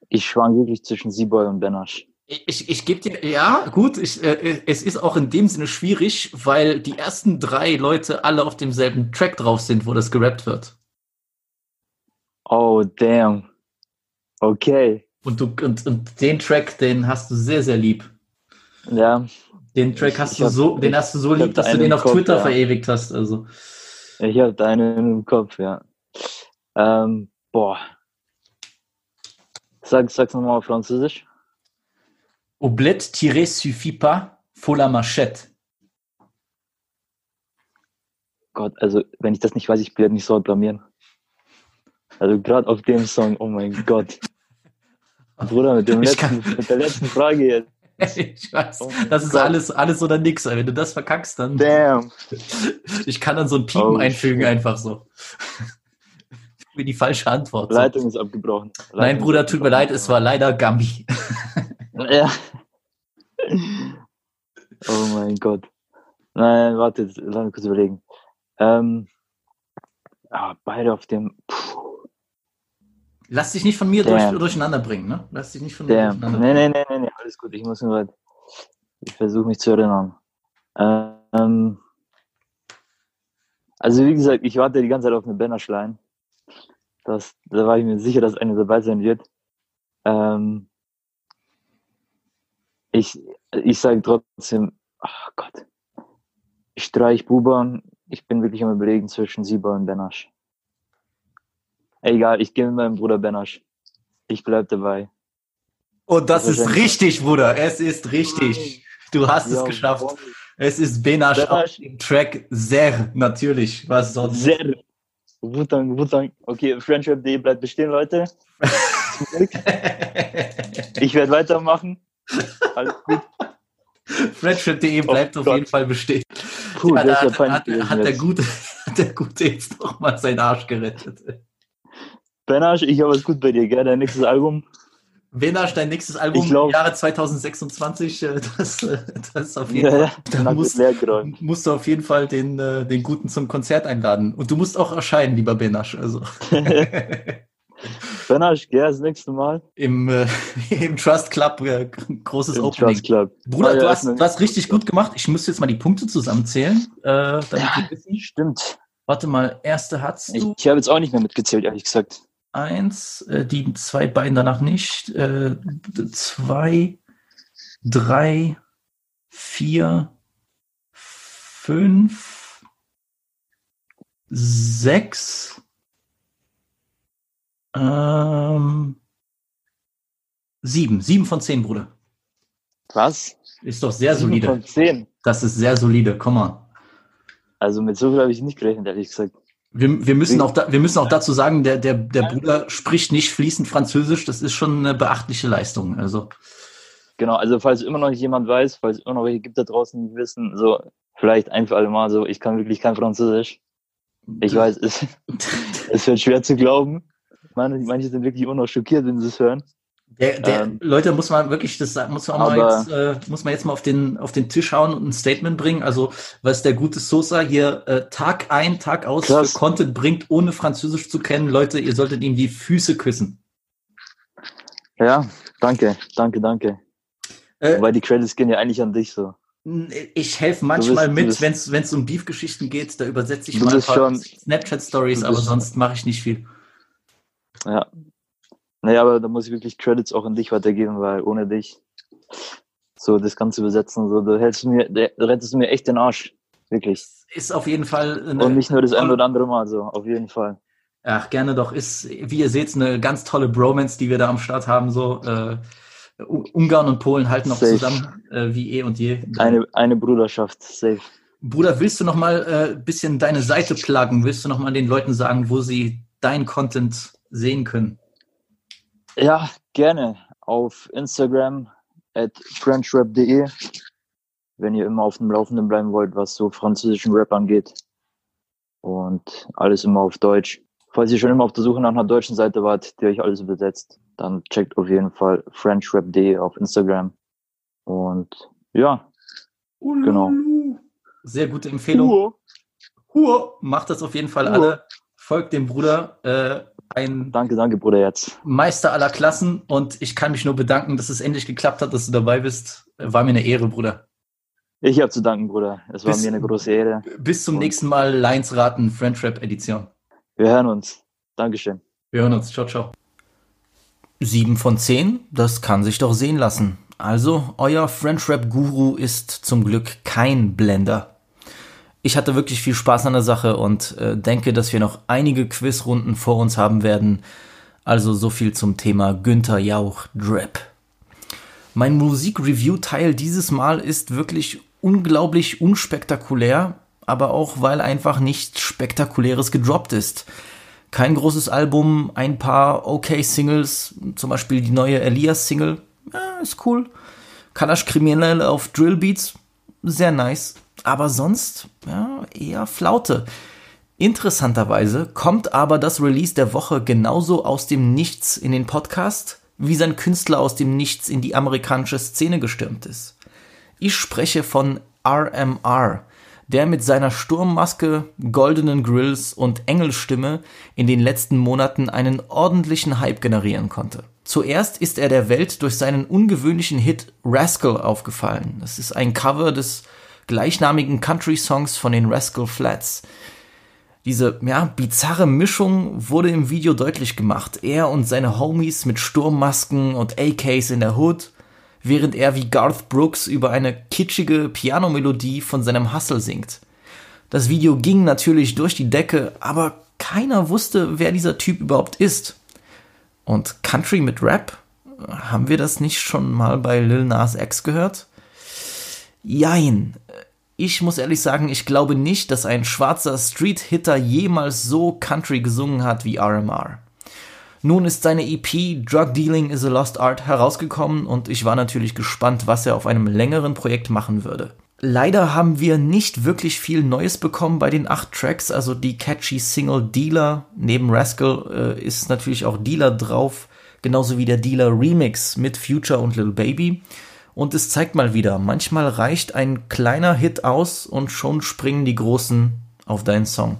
Ich schwank wirklich zwischen Seaboy und Benasch. ich, ich gebe dir, ja, gut, ich, äh, es ist auch in dem Sinne schwierig, weil die ersten drei Leute alle auf demselben Track drauf sind, wo das gerappt wird. Oh, damn. Okay. Und, du, und, und den Track, den hast du sehr, sehr lieb. Ja, Den Track hast ich du hab- so, den hast du so lieb, dass du den auf Kopf, Twitter ja. verewigt hast. Also. ich habe da einen im Kopf, ja. Ähm, boah. Sag, sag's nochmal auf Französisch. Oblette tiré suffit pas, faut la machette. Gott, also, wenn ich das nicht weiß, ich werde mich so blamieren. Also, gerade auf dem Song, oh mein Gott. Bruder, mit, letzten, mit der letzten Frage jetzt. Ich weiß, Oh das ist alles, alles oder nix. Wenn du das verkackst, dann. Damn. Ich kann dann so ein Piepen Oh, einfügen, shit. einfach so. Für die falsche Antwort. So. Leitung ist abgebrochen. Nein, Leitung Bruder, ist tut mir leid, es war leider Gambi. Ja. Oh mein Gott. Nein, warte, lass mich kurz überlegen. Ähm, ah, beide auf dem. Puh, Lass dich nicht von mir durch, durcheinander bringen, ne? Lass dich nicht von mir durcheinander bringen. nee, nee, nee, nee, alles gut. Ich muss nur Ich versuche mich zu erinnern. Ähm, also, wie gesagt, ich warte die ganze Zeit auf eine Bannerschlein. Das, da war ich mir sicher, dass eine dabei sein wird. Ähm, ich, ich sage trotzdem, ach Gott, ich streich Buban. Ich bin wirklich am überlegen zwischen Sieber und Benasch. Egal, ich gehe mit meinem Bruder Benasch. Ich bleib dabei. Und das Das ist richtig, Bruder. Es ist richtig. Du hast es Jawohl. geschafft. Es ist Benasch auf Benasch. dem Track sehr natürlich. Was sonst? Sehr. Wutang, Wutang. Okay, Friendship.de bleibt bestehen, Leute. Ich werde weitermachen. Alles gut. Friendship.de bleibt Oh auf Gott. jeden Fall bestehen. Puh, Ja, da ja hat, hat, hat, der. Gute, der Gute jetzt noch mal seinen Arsch gerettet. Benasch, ich habe es gut bei dir, gell? Dein nächstes Album. Benasch, dein nächstes Album glaub- im Jahre 2026, äh, das, äh, das auf jeden Fall. ja. Da musst, musst du auf jeden Fall den, äh, den Guten zum Konzert einladen. Und du musst auch erscheinen, lieber Benasch. Also Benasch, gell? Das nächste Mal. im, äh, im Trust Club äh, großes Im Opening. Trust Club. Bruder, Ah, ja, du, hast, du hast richtig gut gemacht. Ich muss jetzt mal die Punkte zusammenzählen. Äh, damit Ja. Stimmt. Warte mal, erste hast Ich, ich habe jetzt auch nicht mehr mitgezählt, ehrlich gesagt. Eins, äh, die zwei beiden danach nicht, äh, zwei, drei, vier, fünf, sechs, ähm, sieben, sieben von zehn, Bruder. Was? Ist doch sehr Sieben solide. Von zehn. Das ist sehr solide, komm mal. Also mit so viel habe ich nicht gerechnet, ehrlich gesagt. Wir, wir, müssen auch da, wir müssen auch dazu sagen, der, der, der Bruder spricht nicht fließend Französisch. Das ist schon eine beachtliche Leistung. Also, Genau, also falls immer noch jemand weiß, falls immer noch welche gibt da draußen, die wissen, so, vielleicht ein für alle Mal so, ich kann wirklich kein Französisch. Ich weiß, es, es wird schwer zu glauben. Manche, manche sind wirklich immer noch schockiert, wenn sie es hören. Der, der, Ähm, Leute, muss man wirklich, das muss man, auch mal aber- jetzt, äh, muss man jetzt mal auf den, auf den Tisch hauen und ein Statement bringen. Also, was der gute Sosa hier äh, Tag ein, Tag aus Krass. für Content bringt, ohne Französisch zu kennen. Leute, ihr solltet ihm die Füße küssen. Ja, danke, danke, danke. Äh, Weil die Credits gehen ja eigentlich an dich so. ich helfe manchmal bist- du mit, bist- wenn es wenn es um Beef-Geschichten geht. Da übersetze ich mal Snapchat-Stories, aber sonst mache ich nicht viel. Ja. Naja, aber da muss ich wirklich Credits auch an dich weitergeben, weil ohne dich so das Ganze übersetzen, so, da hältst du mir, da rettest du mir echt den Arsch. Wirklich. Ist auf jeden Fall eine, Und nicht nur das ein oder andere Mal, so, auf jeden Fall. Ach, gerne doch. Ist, wie ihr seht, eine ganz tolle Bromance, die wir da am Start haben. So, äh, Ungarn und Polen halten noch Safe. zusammen, äh, wie eh und je. Eine, eine Bruderschaft, safe. Bruder, willst du noch mal äh, ein bisschen deine Seite pluggen? Willst du noch mal den Leuten sagen, wo sie dein Content sehen können? Ja, gerne. Auf Instagram at frenchrap.de, wenn ihr immer auf dem Laufenden bleiben wollt, was so französischen Rap angeht. Und alles immer auf Deutsch. Falls ihr schon immer auf der Suche nach einer deutschen Seite wart, die euch alles übersetzt, dann checkt auf jeden Fall frenchrap.de auf Instagram. Und ja, Genau. Sehr gute Empfehlung. Hur. Macht das auf jeden Fall Hur. alle. Folgt dem Bruder. Äh, ein danke, danke, Bruder, jetzt. Meister aller Klassen und ich kann mich nur bedanken, dass es endlich geklappt hat, dass du dabei bist. War mir eine Ehre, Bruder. Ich habe zu danken, Bruder. Es war mir eine große Ehre. Bis zum Und- nächsten Mal Lines raten, French Rap Edition. Wir hören uns. Dankeschön. Wir hören uns. Ciao, ciao. 7 von 10, das kann sich doch sehen lassen. Also, euer French Rap Guru ist zum Glück kein Blender. Ich hatte wirklich viel Spaß an der Sache und äh, denke, dass wir noch einige Quizrunden vor uns haben werden. Also so viel zum Thema Günther Jauch Drip. Mein Musik-Review-Teil dieses Mal ist wirklich unglaublich unspektakulär, aber auch weil einfach nichts Spektakuläres gedroppt ist. Kein großes Album, ein paar okay Singles, zum Beispiel die neue Elias-Single, ja, ist cool. Kalash Kriminell auf Drillbeats, sehr nice. Aber sonst, ja, eher Flaute. Interessanterweise kommt aber das Release der Woche genauso aus dem Nichts in den Podcast, wie sein Künstler aus dem Nichts in die amerikanische Szene gestürmt ist. Ich spreche von RMR, der mit seiner Sturmmaske, goldenen Grills und Engelstimme in den letzten Monaten einen ordentlichen Hype generieren konnte. Zuerst ist er der Welt durch seinen ungewöhnlichen Hit Rascal aufgefallen. Das ist ein Cover des gleichnamigen Country-Songs von den Rascal Flats. Diese ja, bizarre Mischung wurde im Video deutlich gemacht. Er und seine Homies mit Sturmmasken und AKs in der Hood, während er wie Garth Brooks über eine kitschige Pianomelodie von seinem Hustle singt. Das Video ging natürlich durch die Decke, aber keiner wusste, wer dieser Typ überhaupt ist. Und Country mit Rap? Haben wir das nicht schon mal bei Lil Nas X gehört? Jein. Ich muss ehrlich sagen, ich glaube nicht, dass ein schwarzer Street-Hitter jemals so Country gesungen hat wie RMR. Nun ist seine EP Drug Dealing is a Lost Art herausgekommen und ich war natürlich gespannt, was er auf einem längeren Projekt machen würde. Leider haben wir nicht wirklich viel Neues bekommen bei den acht Tracks, also die catchy Single Dealer. Neben Rascal äh, ist natürlich auch Dealer drauf, genauso wie der Dealer Remix mit Future und Lil Baby. Und es zeigt mal wieder, manchmal reicht ein kleiner Hit aus und schon springen die Großen auf deinen Song.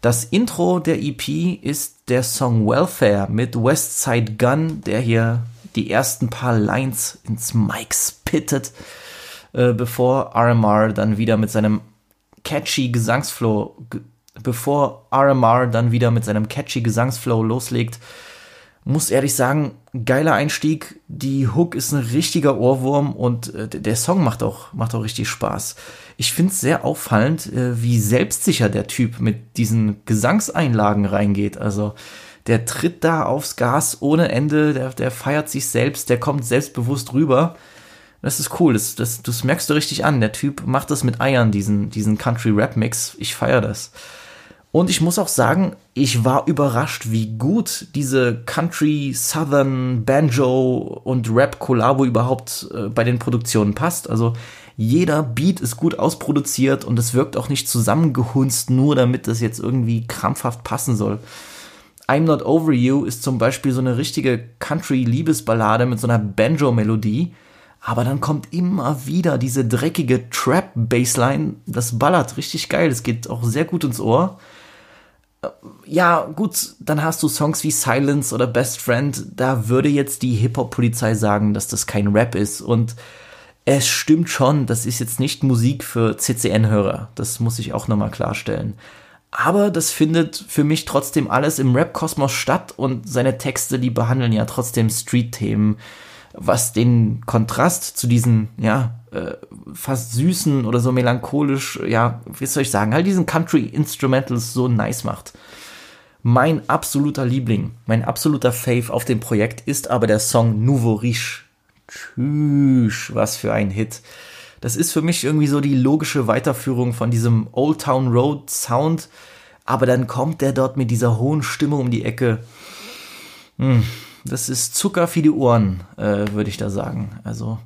Das Intro der EP ist der Song Welfare mit Westside Gun, der hier die ersten paar Lines ins Mic spittet, äh, bevor RMR dann wieder mit seinem catchy Gesangsflow, ge bevor RMR dann wieder mit seinem catchy Gesangsflow loslegt. Muss ehrlich sagen, geiler Einstieg. Die Hook ist ein richtiger Ohrwurm und äh, der Song macht auch, macht auch richtig Spaß. Ich finde es sehr auffallend, äh, wie selbstsicher der Typ mit diesen Gesangseinlagen reingeht. Also der tritt da aufs Gas ohne Ende, der, der feiert sich selbst, der kommt selbstbewusst rüber. Das ist cool, das, das, das merkst du richtig an. Der Typ macht das mit Eiern, diesen, diesen Country-Rap-Mix. Ich feiere das. Und ich muss auch sagen, ich war überrascht, wie gut diese Country, Southern, Banjo und Rap-Kollabo überhaupt äh, bei den Produktionen passt. Also jeder Beat ist gut ausproduziert und es wirkt auch nicht zusammengehunzt, nur damit das jetzt irgendwie krampfhaft passen soll. I'm Not Over You ist zum Beispiel so eine richtige Country-Liebesballade mit so einer Banjo-Melodie. Aber dann kommt immer wieder diese dreckige Trap-Bassline. Das ballert richtig geil. Das geht auch sehr gut ins Ohr. Ja, gut, dann hast du Songs wie Silence oder Best Friend. Da würde jetzt die Hip-Hop-Polizei sagen, dass das kein Rap ist. Und es stimmt schon, das ist jetzt nicht Musik für CCN-Hörer. Das muss ich auch nochmal klarstellen. Aber das findet für mich trotzdem alles im Rap-Kosmos statt und seine Texte, die behandeln ja trotzdem Street-Themen was den Kontrast zu diesen, ja, äh, fast süßen oder so melancholisch, ja, wie soll ich sagen, halt diesen Country Instrumentals so nice macht. Mein absoluter Liebling, mein absoluter Fave auf dem Projekt ist aber der Song Nouveau Riche. Tschüss, was für ein Hit. Das ist für mich irgendwie so die logische Weiterführung von diesem Old Town Road Sound, aber dann kommt der dort mit dieser hohen Stimme um die Ecke. Hm das ist Zucker für die Ohren, äh, würde ich da sagen. Also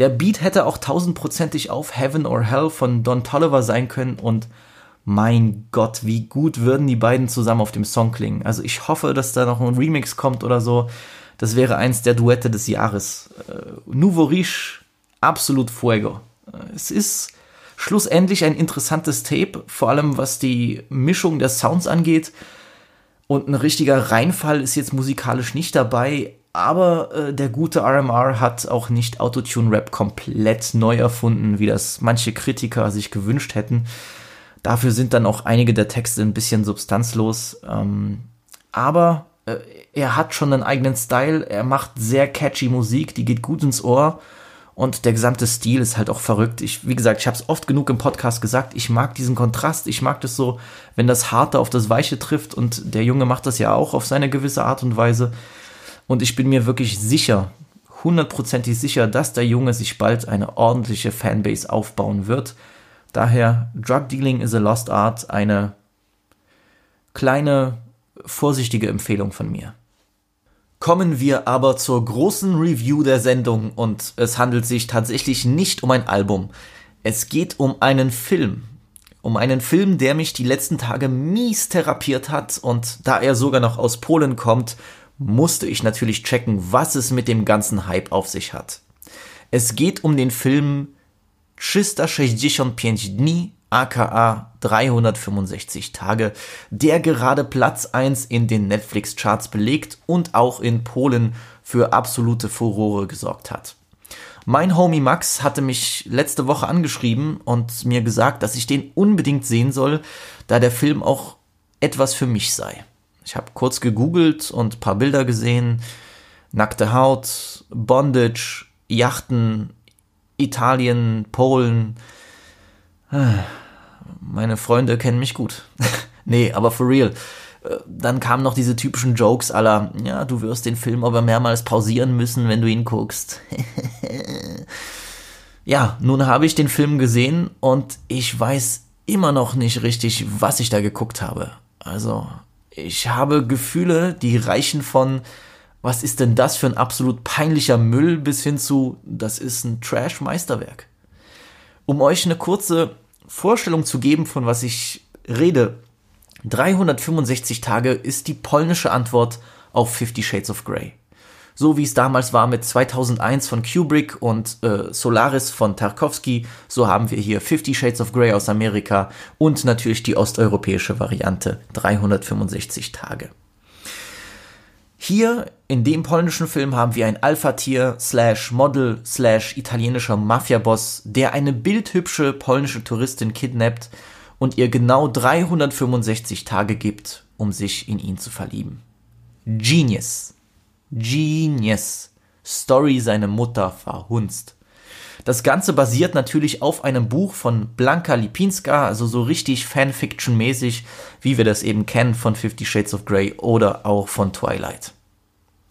der Beat hätte auch tausendprozentig auf Heaven or Hell von Don Tolliver sein können und mein Gott, wie gut würden die beiden zusammen auf dem Song klingen. Also ich hoffe, dass da noch ein Remix kommt oder so. Das wäre eins der Duette des Jahres. Äh, Nouveau Riche, absolut fuego. Äh, es ist schlussendlich ein interessantes Tape, vor allem was die Mischung der Sounds angeht. Und ein richtiger Reinfall ist jetzt musikalisch nicht dabei, aber äh, der gute RMR hat auch nicht Autotune-Rap komplett neu erfunden, wie das manche Kritiker sich gewünscht hätten. Dafür sind dann auch einige der Texte ein bisschen substanzlos. Ähm, aber äh, er hat schon einen eigenen Style, er macht sehr catchy Musik, die geht gut ins Ohr und der gesamte Stil ist halt auch verrückt. Ich, wie gesagt, ich habe es oft genug im Podcast gesagt, ich mag diesen Kontrast, ich mag das so, wenn das Harte auf das Weiche trifft und der Junge macht das ja auch auf seine gewisse Art und Weise. Und ich bin mir wirklich sicher, hundertprozentig sicher, dass der Junge sich bald eine ordentliche Fanbase aufbauen wird. Daher, Drug Dealing is a Lost Art, eine kleine, vorsichtige Empfehlung von mir. Kommen wir aber zur großen Review der Sendung und es handelt sich tatsächlich nicht um ein Album. Es geht um einen Film. Um einen Film, der mich die letzten Tage mies therapiert hat und da er sogar noch aus Polen kommt, musste ich natürlich checken, was es mit dem ganzen Hype auf sich hat. Es geht um den Film 365 Dni aka 365 Tage, der gerade Platz 1 in den Netflix-Charts belegt und auch in Polen für absolute Furore gesorgt hat. Mein Homie Max hatte mich letzte Woche angeschrieben und mir gesagt, dass ich den unbedingt sehen soll, da der Film auch etwas für mich sei. Ich habe kurz gegoogelt und paar Bilder gesehen. Nackte Haut, Bondage, Yachten, Italien, Polen. Meine Freunde kennen mich gut. nee, aber for real. Äh, dann kamen noch diese typischen Jokes aller, ja, du wirst den Film aber mehrmals pausieren müssen, wenn du ihn guckst. ja, nun habe ich den Film gesehen und ich weiß immer noch nicht richtig, was ich da geguckt habe. Also, ich habe Gefühle, die reichen von, was ist denn das für ein absolut peinlicher Müll, bis hin zu, das ist ein Trash-Meisterwerk. Um euch eine kurze Vorstellung zu geben, von was ich rede, 365 Tage ist die polnische Antwort auf Fifty Shades of Grey. So wie es damals war mit 2001 von Kubrick und äh, Solaris von Tarkovsky, so haben wir hier Fifty Shades of Grey aus Amerika und natürlich die osteuropäische Variante 365 Tage. Hier in dem polnischen Film haben wir ein Alpha-Tier slash Model slash italienischer Mafia-Boss, der eine bildhübsche polnische Touristin kidnappt und ihr genau 365 Tage gibt, um sich in ihn zu verlieben. Genius. Genius. Story seine Mutter verhunzt. Das Ganze basiert natürlich auf einem Buch von Blanka Lipinska, also so richtig Fanfiction-mäßig, wie wir das eben kennen von Fifty Shades of Grey oder auch von Twilight.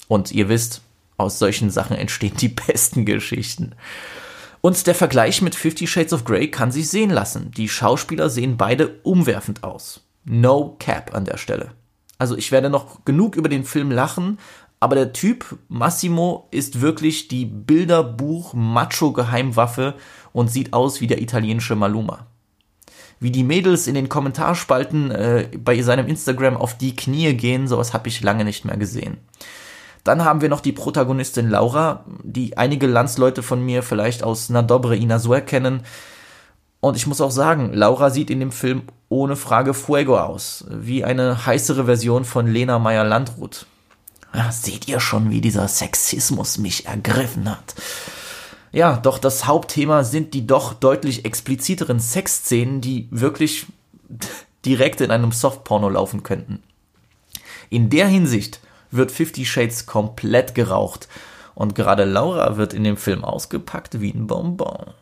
Und ihr wisst, aus solchen Sachen entstehen die besten Geschichten. Und der Vergleich mit Fifty Shades of Grey kann sich sehen lassen. Die Schauspieler sehen beide umwerfend aus. No cap an der Stelle. Also ich werde noch genug über den Film lachen, aber der Typ Massimo ist wirklich die Bilderbuch-Macho-Geheimwaffe und sieht aus wie der italienische Maluma. wie die Mädels in den Kommentarspalten äh, bei seinem Instagram auf die Knie gehen, sowas habe ich lange nicht mehr gesehen. Dann haben wir noch die Protagonistin Laura, die einige Landsleute von mir vielleicht aus Nadobre Inazue kennen. Und ich muss auch sagen, Laura sieht in dem Film ohne Frage Fuego aus, wie eine heißere Version von Lena Meyer-Landrut. Ja, seht ihr schon, wie dieser Sexismus mich ergriffen hat. Ja, doch das Hauptthema sind die doch deutlich expliziteren Sexszenen, die wirklich direkt in einem Softporno laufen könnten. In der Hinsicht wird Fifty Shades komplett geraucht und gerade Laura wird in dem Film ausgepackt wie ein Bonbon.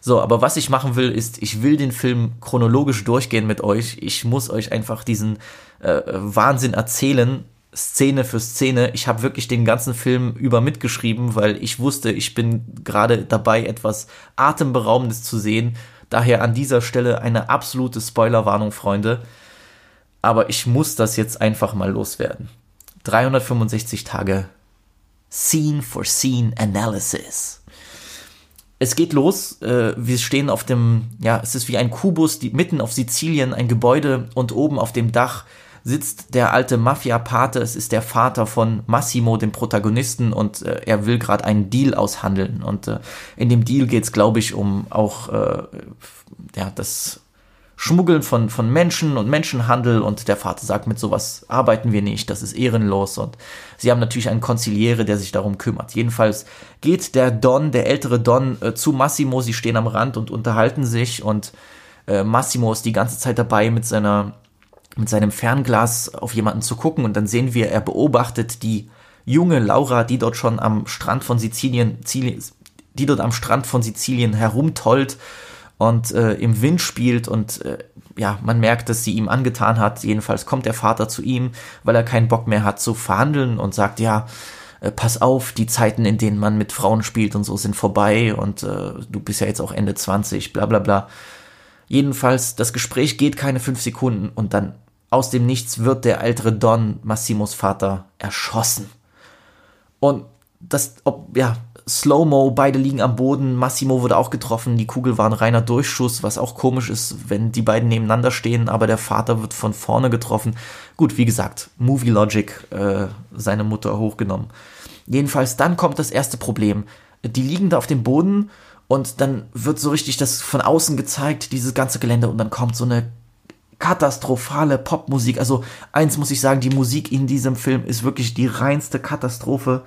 So, aber was ich machen will, ist, ich will den Film chronologisch durchgehen mit euch. Ich muss euch einfach diesen äh, Wahnsinn erzählen, Szene für Szene. Ich habe wirklich den ganzen Film über mitgeschrieben, weil ich wusste, ich bin gerade dabei, etwas Atemberaubendes zu sehen. Daher an dieser Stelle eine absolute Spoilerwarnung, Freunde. Aber ich muss das jetzt einfach mal loswerden. 365 Tage Scene for Scene Analysis. Es geht los. Äh, wir stehen auf dem, ja, es ist wie ein Kubus, die, mitten auf Sizilien, ein Gebäude und oben auf dem Dach sitzt der alte Mafia-Pate, es ist der Vater von Massimo, dem Protagonisten, und äh, er will gerade einen Deal aushandeln. Und äh, in dem Deal geht es, glaube ich, um auch äh, ja, das Schmuggeln von, von Menschen und Menschenhandel und der Vater sagt, mit sowas arbeiten wir nicht, das ist ehrenlos und sie haben natürlich einen Konziliere, der sich darum kümmert. Jedenfalls geht der Don, der ältere Don, äh, zu Massimo, sie stehen am Rand und unterhalten sich und äh, Massimo ist die ganze Zeit dabei mit seiner mit seinem Fernglas auf jemanden zu gucken und dann sehen wir, er beobachtet die junge Laura, die dort schon am Strand von Sizilien, die dort am Strand von Sizilien herumtollt und äh, im Wind spielt und äh, ja, man merkt, dass sie ihm angetan hat. Jedenfalls kommt der Vater zu ihm, weil er keinen Bock mehr hat zu verhandeln und sagt, ja, äh, pass auf, die Zeiten, in denen man mit Frauen spielt und so sind vorbei und äh, du bist ja jetzt auch Ende 20, bla bla bla. Jedenfalls, das Gespräch geht keine fünf Sekunden und dann aus dem Nichts wird der ältere Don, Massimos Vater, erschossen. Und das, ob, ja, Slow-Mo, beide liegen am Boden, Massimo wurde auch getroffen, die Kugel war ein reiner Durchschuss, was auch komisch ist, wenn die beiden nebeneinander stehen, aber der Vater wird von vorne getroffen. Gut, wie gesagt, Movie Logic, äh, seine Mutter hochgenommen. Jedenfalls, dann kommt das erste Problem. Die liegen da auf dem Boden und dann wird so richtig das von außen gezeigt, dieses ganze Gelände, und dann kommt so eine katastrophale Popmusik. Also eins muss ich sagen, die Musik in diesem Film ist wirklich die reinste Katastrophe.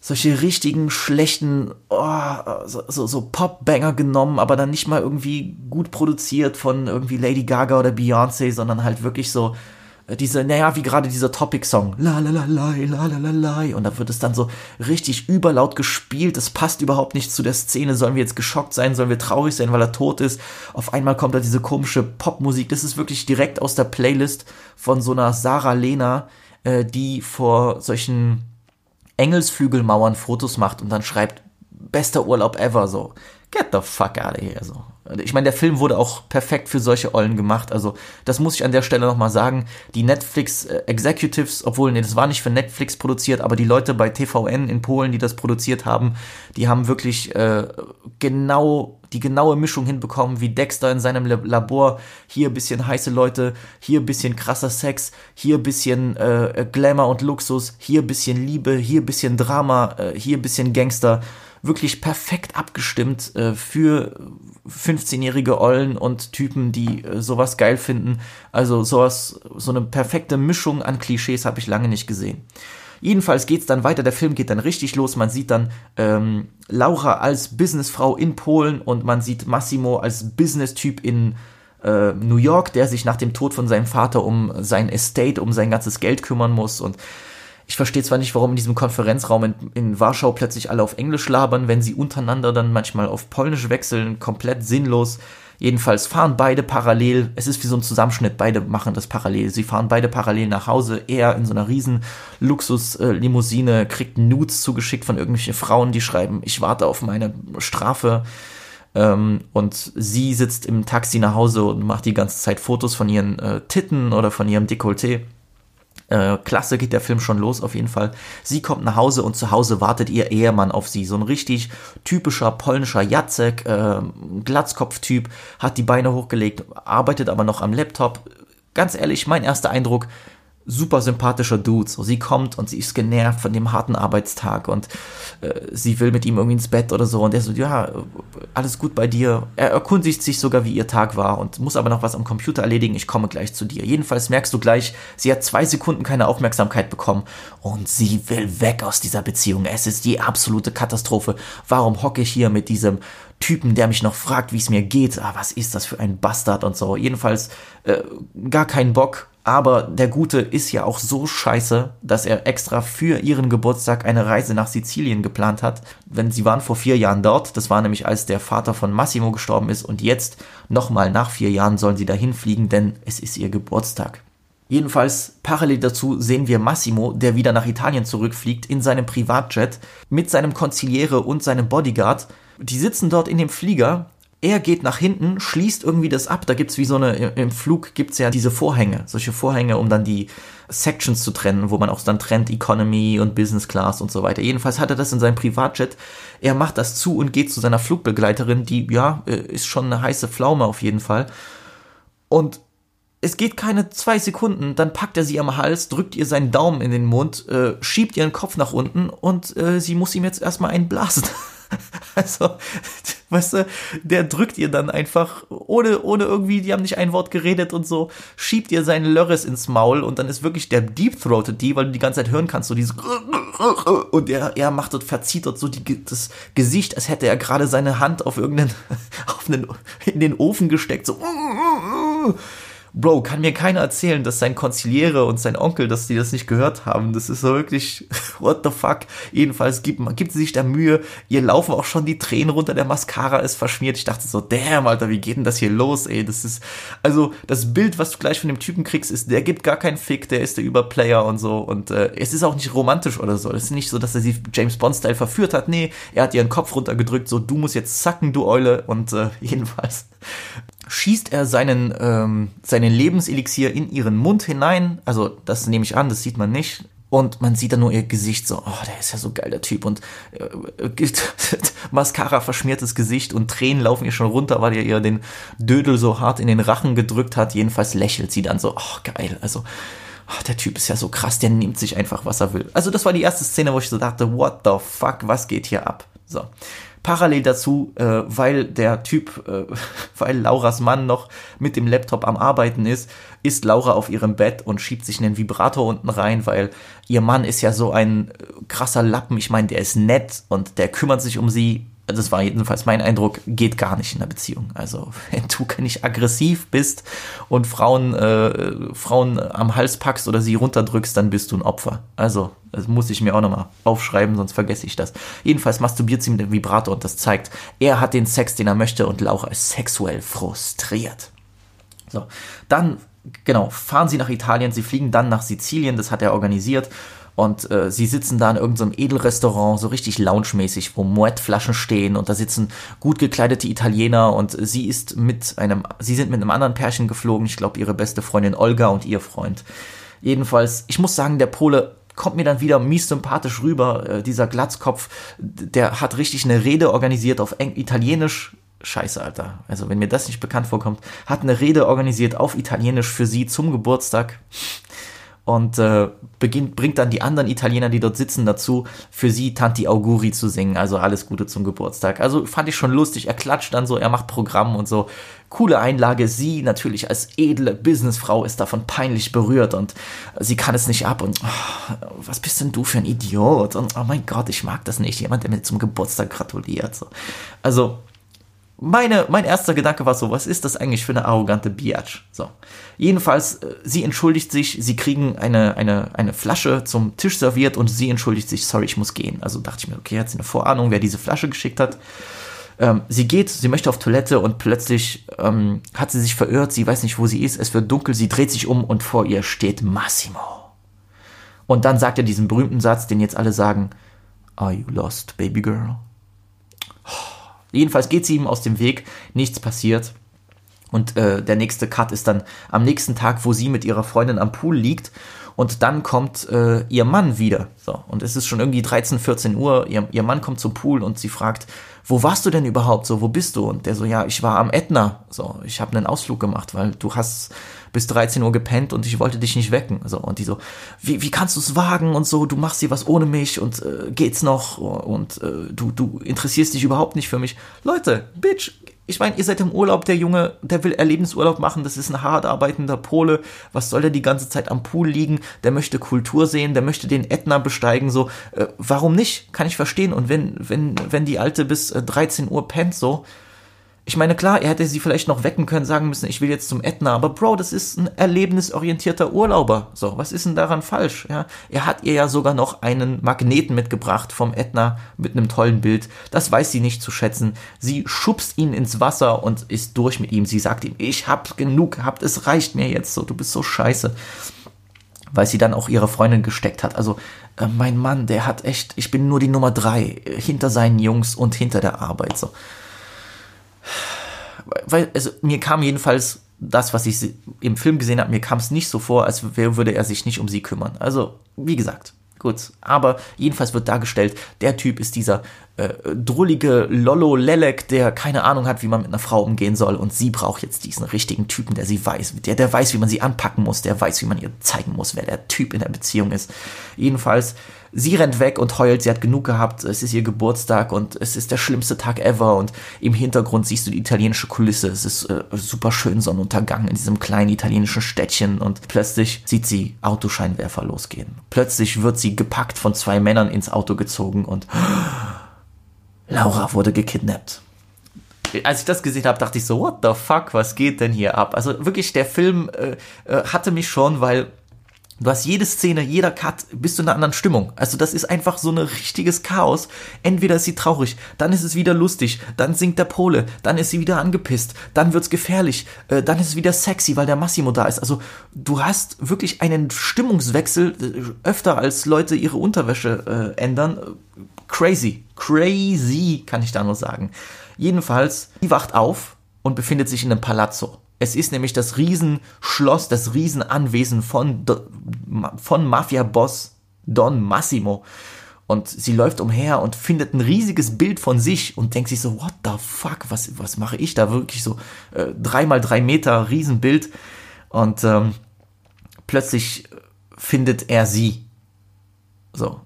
Solche richtigen, schlechten, oh, so, so, so Pop-Banger genommen, aber dann nicht mal irgendwie gut produziert von irgendwie Lady Gaga oder Beyoncé, sondern halt wirklich so äh, diese, naja, wie gerade dieser Topic-Song. La la la la la la la Und da wird es dann so richtig überlaut gespielt. Das passt überhaupt nicht zu der Szene. Sollen wir jetzt geschockt sein? Sollen wir traurig sein, weil er tot ist? Auf einmal kommt da diese komische Popmusik. Das ist wirklich direkt aus der Playlist von so einer Sarah Lena, äh, die vor solchen Engelsflügelmauern Fotos macht und dann schreibt, bester Urlaub ever so get the fuck out of here, so. Ich meine, der Film wurde auch perfekt für solche Ollen gemacht. Also, das muss ich an der Stelle nochmal sagen. Die Netflix äh, Executives, obwohl, nee, das war nicht für Netflix produziert, aber die Leute bei TVN in Polen, die das produziert haben, die haben wirklich äh, genau die genaue Mischung hinbekommen, wie Dexter in seinem Labor. Hier bisschen heiße Leute, hier bisschen krasser Sex, hier bisschen äh, Glamour und Luxus, hier bisschen Liebe, hier bisschen Drama, äh, hier bisschen Gangster wirklich perfekt abgestimmt äh, für 15-jährige Ollen und Typen, die äh, sowas geil finden. Also sowas, so eine perfekte Mischung an Klischees habe ich lange nicht gesehen. Jedenfalls geht's dann weiter, der Film geht dann richtig los. Man sieht dann ähm, Laura als Businessfrau in Polen und man sieht Massimo als Business-Typ in äh, New York, der sich nach dem Tod von seinem Vater um sein Estate, um sein ganzes Geld kümmern muss und ich verstehe zwar nicht, warum in diesem Konferenzraum in, in, Warschau plötzlich alle auf Englisch labern, wenn sie untereinander dann manchmal auf Polnisch wechseln, komplett sinnlos. Jedenfalls fahren beide parallel, es ist wie so ein Zusammenschnitt, beide machen das parallel. Sie fahren beide parallel nach Hause, er in so einer riesen Luxus-Limousine, kriegt Nudes zugeschickt von irgendwelchen Frauen, die schreiben, ich warte auf meine Strafe. Ähm, und sie sitzt im Taxi nach Hause und macht die ganze Zeit Fotos von ihren äh, Titten oder von ihrem Dekolleté Äh, klasse geht der Film schon los, auf jeden Fall. Sie kommt nach Hause und zu Hause wartet ihr Ehemann auf sie. So ein richtig typischer polnischer Jacek, äh, Glatzkopftyp, hat die Beine hochgelegt, arbeitet aber noch am Laptop. Ganz ehrlich, mein erster Eindruck, super sympathischer Dude. So, sie kommt und sie ist genervt von dem harten Arbeitstag und äh, sie will mit ihm irgendwie ins Bett oder so. Und er so, ja, alles gut bei dir. Er erkundigt sich sogar, wie ihr Tag war und muss aber noch was am Computer erledigen. Ich komme gleich zu dir. Jedenfalls merkst du gleich, sie hat zwei Sekunden keine Aufmerksamkeit bekommen und sie will weg aus dieser Beziehung. Es ist die absolute Katastrophe. Warum hocke ich hier mit diesem Typen, der mich noch fragt, wie es mir geht? Ah, was ist das für ein Bastard und so. Jedenfalls äh, gar keinen Bock aber der Gute ist ja auch so scheiße, dass er extra für ihren Geburtstag eine Reise nach Sizilien geplant hat. Wenn sie waren vor vier Jahren dort, das war nämlich als der Vater von Massimo gestorben ist und jetzt nochmal nach vier Jahren sollen sie dahin fliegen, denn es ist ihr Geburtstag. Jedenfalls parallel dazu sehen wir Massimo, der wieder nach Italien zurückfliegt in seinem Privatjet mit seinem Konziliere und seinem Bodyguard. Die sitzen dort in dem Flieger er geht nach hinten, schließt irgendwie das ab. Da gibt's wie so eine, im Flug gibt's ja diese Vorhänge, solche Vorhänge, um dann die Sections zu trennen, wo man auch dann trennt Economy und Business Class und so weiter. Jedenfalls hat er das in seinem Privatjet. Er macht das zu und geht zu seiner Flugbegleiterin, die, ja, äh, ist schon eine heiße Pflaume auf jeden Fall. Und es geht keine zwei Sekunden, dann packt er sie am Hals, drückt ihr seinen Daumen in den Mund, äh, schiebt ihren Kopf nach unten und äh, sie muss ihm jetzt erstmal einen blasen. Also, weißt du, der drückt ihr dann einfach, ohne, ohne irgendwie, die haben nicht ein Wort geredet und so, schiebt ihr seinen Lörres ins Maul und dann ist wirklich der Deep Throated die, weil du die ganze Zeit hören kannst, so dieses und er, er macht dort, verzieht dort so die, das Gesicht, als hätte er gerade seine Hand auf irgendeinen, auf einen, in den Ofen gesteckt, so Bro, kann mir keiner erzählen, dass sein Konziliere und sein Onkel, dass die das nicht gehört haben. Das ist so wirklich, what the fuck. Jedenfalls gibt, gibt sie sich da Mühe. Ihr laufen auch schon die Tränen runter, der Mascara ist verschmiert. Ich dachte so, damn, Alter, wie geht denn das hier los, ey? Das ist, also, das Bild, was du gleich von dem Typen kriegst, ist, der gibt gar keinen Fick, der ist der Überplayer und so. Und äh, es ist auch nicht romantisch oder so. Es ist nicht so, dass er sie James Bond-Style verführt hat. Nee, er hat ihren Kopf runtergedrückt, so, du musst jetzt zacken, du Eule. Und äh, jedenfalls schießt er seinen, ähm, seinen Lebenselixier in ihren Mund hinein. Also, das nehme ich an, das sieht man nicht. Und man sieht dann nur ihr Gesicht so, oh, der ist ja so geil, der Typ. Und äh, Mascara verschmiertes Gesicht und Tränen laufen ihr schon runter, weil er ihr den Dödel so hart in den Rachen gedrückt hat. Jedenfalls lächelt sie dann so, oh, geil. Also, oh, der Typ ist ja so krass, der nimmt sich einfach, was er will. Also, das war die erste Szene, wo ich so dachte, what the fuck, was geht hier ab? So. Parallel dazu, äh, weil der Typ, äh, weil Lauras Mann noch mit dem Laptop am Arbeiten ist, ist Laura auf ihrem Bett und schiebt sich einen Vibrator unten rein, weil ihr Mann ist ja so ein äh, krasser Lappen. Ich meine, der ist nett und der kümmert sich um sie das war jedenfalls mein Eindruck, geht gar nicht in der Beziehung. Also wenn du nicht aggressiv bist und Frauen, äh, Frauen am Hals packst oder sie runterdrückst, dann bist du ein Opfer. Also das muss ich mir auch nochmal aufschreiben, sonst vergesse ich das. Jedenfalls masturbiert sie mit dem Vibrator und das zeigt, er hat den Sex, den er möchte und Laura ist sexuell frustriert. So, dann, genau, fahren sie nach Italien, sie fliegen dann nach Sizilien, das hat er organisiert und äh, sie sitzen da in irgendeinem so Edelrestaurant, so richtig lounge-mäßig, wo Moet-Flaschen stehen und da sitzen gut gekleidete Italiener und sie ist mit einem, sie sind mit einem anderen Pärchen geflogen, ich glaube ihre beste Freundin Olga und ihr Freund. Jedenfalls, ich muss sagen, der Pole kommt mir dann wieder mies sympathisch rüber, äh, dieser Glatzkopf, der hat richtig eine Rede organisiert auf Eng Italienisch, Scheiße, Alter. Also, wenn mir das nicht bekannt vorkommt, hat eine Rede organisiert auf Italienisch für sie zum Geburtstag und äh, beginnt, bringt dann die anderen Italiener, die dort sitzen, dazu, für sie Tanti Auguri zu singen. Also alles Gute zum Geburtstag. Also fand ich schon lustig. Er klatscht dann so, er macht Programm und so. Coole Einlage. Sie natürlich als edle Businessfrau ist davon peinlich berührt und sie kann es nicht ab. Und oh, was bist denn du für ein Idiot? Und oh mein Gott, ich mag das nicht. Jemand, der mir zum Geburtstag gratuliert. So. Also meine, mein erster Gedanke war so, was ist das eigentlich für eine arrogante Biatch? So. Jedenfalls, äh, sie entschuldigt sich, sie kriegen eine, eine, eine Flasche zum Tisch serviert und sie entschuldigt sich, sorry, ich muss gehen. Also dachte ich mir, okay, hat sie eine Vorahnung, wer diese Flasche geschickt hat. Ähm, sie geht, sie möchte auf Toilette und plötzlich ähm, hat sie sich verirrt, sie weiß nicht, wo sie ist, es wird dunkel, sie dreht sich um und vor ihr steht Massimo. Und dann sagt er diesen berühmten Satz, den jetzt alle sagen, Are you lost, baby girl? Jedenfalls geht sie ihm aus dem Weg, nichts passiert. Und äh, der nächste Cut ist dann am nächsten Tag, wo sie mit ihrer Freundin am Pool liegt Und dann kommt äh, ihr Mann wieder. So, und es ist schon irgendwie 13, 14 Uhr. Ihr, ihr Mann kommt zum Pool und sie fragt, wo warst du denn überhaupt? So, wo bist du? Und der so, ja, ich war am Ätna. So, ich habe einen Ausflug gemacht, weil du hast bis 13 Uhr gepennt und ich wollte dich nicht wecken. So, und die so, wie, wie kannst du es wagen und so, du machst hier was ohne mich und äh, geht's noch und äh, du, du interessierst dich überhaupt nicht für mich. Leute, Bitch, ich meine, ihr seid im Urlaub, der Junge, der will Erlebnisurlaub machen, das ist ein hart arbeitender Pole. Was soll der die ganze Zeit am Pool liegen? Der möchte Kultur sehen, der möchte den Ätna besteigen, so. Äh, warum nicht? Kann ich verstehen. Und wenn, wenn, wenn die Alte bis äh, 13 Uhr pennt, so, ich meine, klar, er hätte sie vielleicht noch wecken können, sagen müssen, ich will jetzt zum Ätna, aber Bro, das ist ein erlebnisorientierter Urlauber. So, was ist denn daran falsch? Ja, er hat ihr ja sogar noch einen Magneten mitgebracht vom Ätna mit einem tollen Bild. Das weiß sie nicht zu schätzen. Sie schubst ihn ins Wasser und ist durch mit ihm. Sie sagt ihm, ich hab genug gehabt, es reicht mir jetzt so, du bist so scheiße. Weil sie dann auch ihre Freundin gesteckt hat. Also, äh, mein Mann, der hat echt, ich bin nur die Nummer drei hinter seinen Jungs und hinter der Arbeit, so weil, also mir kam jedenfalls das, was ich im Film gesehen habe, mir kam es nicht so vor, als würde er sich nicht um sie kümmern. Also, wie gesagt, gut. Aber jedenfalls wird dargestellt, der Typ ist dieser äh, drullige Lollo Lelek, der keine Ahnung hat, wie man mit einer Frau umgehen soll. Und sie braucht jetzt diesen richtigen Typen, der sie weiß, der, der weiß, wie man sie anpacken muss, der weiß, wie man ihr zeigen muss, wer der Typ in der Beziehung ist. Jedenfalls Sie rennt weg und heult, sie hat genug gehabt, es ist ihr Geburtstag und es ist der schlimmste Tag ever und im Hintergrund siehst du die italienische Kulisse, es ist äh, super schön Sonnenuntergang in diesem kleinen italienischen Städtchen und plötzlich sieht sie Autoscheinwerfer losgehen. Plötzlich wird sie gepackt von zwei Männern ins Auto gezogen und Laura wurde gekidnappt als ich das gesehen habe, dachte ich so, what the fuck, was geht denn hier ab? Also wirklich, der Film äh, äh hatte mich schon, weil Du hast jede Szene, jeder Cut, bist du in einer anderen Stimmung. Also das ist einfach so ein richtiges Chaos. Entweder ist sie traurig, dann ist es wieder lustig, dann singt der Pole, dann ist sie wieder angepisst, dann wird's gefährlich, äh, dann ist es wieder sexy, weil der Massimo da ist. Also du hast wirklich einen Stimmungswechsel äh, öfter als Leute ihre Unterwäsche äh, ändern. Crazy, crazy kann ich da nur sagen. Jedenfalls, sie wacht auf und befindet sich in einem Palazzo. Es ist nämlich das Riesenschloss, das Riesenanwesen von, von Mafia-Boss Don Massimo. Und sie läuft umher und findet ein riesiges Bild von sich und denkt sich so, what the fuck, was, was mache ich da? Wirklich so äh, drei Meter Riesenbild. Und ähm, plötzlich findet er sie. So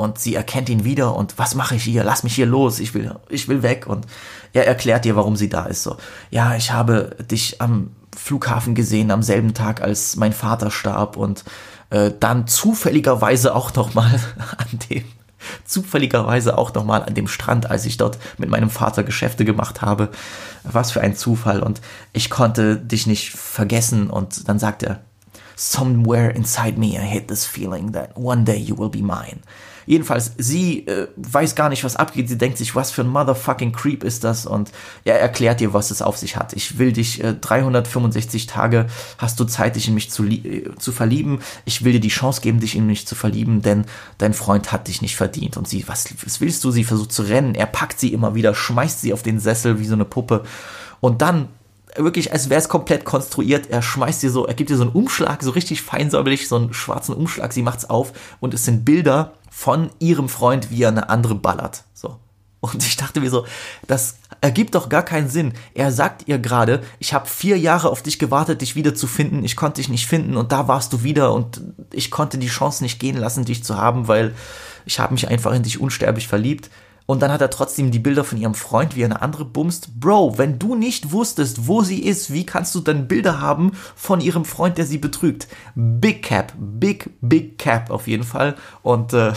und sie erkennt ihn wieder und was mache ich hier? Lass mich hier los, ich will, ich will weg und er erklärt ihr, warum sie da ist. So, ja, ich habe dich am Flughafen gesehen am selben Tag, als mein Vater starb und äh, dann zufälligerweise auch noch mal an dem zufälligerweise auch noch mal an dem Strand, als ich dort mit meinem Vater Geschäfte gemacht habe. Was für ein Zufall und ich konnte dich nicht vergessen und dann sagt er Somewhere inside me I hate this feeling that one day you will be mine. Jedenfalls, sie äh, weiß gar nicht, was abgeht. Sie denkt sich, was für ein motherfucking Creep ist das? Und er erklärt ihr, was es auf sich hat. Ich will dich, äh, 365 Tage hast du Zeit, dich in mich zu, äh, zu verlieben. Ich will dir die Chance geben, dich in mich zu verlieben, denn dein Freund hat dich nicht verdient. Und sie, was, was willst du? Sie versucht zu rennen. Er packt sie immer wieder, schmeißt sie auf den Sessel wie so eine Puppe. Und dann wirklich, als wäre es komplett konstruiert. Er schmeißt dir so, er gibt dir so einen Umschlag, so richtig feinsäuberlich, so einen schwarzen Umschlag. Sie macht's auf und es sind Bilder von ihrem Freund, wie er eine andere ballert. So. Und ich dachte mir so, das ergibt doch gar keinen Sinn. Er sagt ihr gerade, ich habe vier Jahre auf dich gewartet, dich wieder zu finden. Ich konnte dich nicht finden und da warst du wieder und ich konnte die Chance nicht gehen lassen, dich zu haben, weil ich habe mich einfach in dich unsterblich verliebt. Und dann hat er trotzdem die Bilder von ihrem Freund, wie er eine andere bumst. Bro, wenn du nicht wusstest, wo sie ist, wie kannst du dann Bilder haben von ihrem Freund, der sie betrügt? Big Cap, big, big Cap auf jeden Fall. Und äh,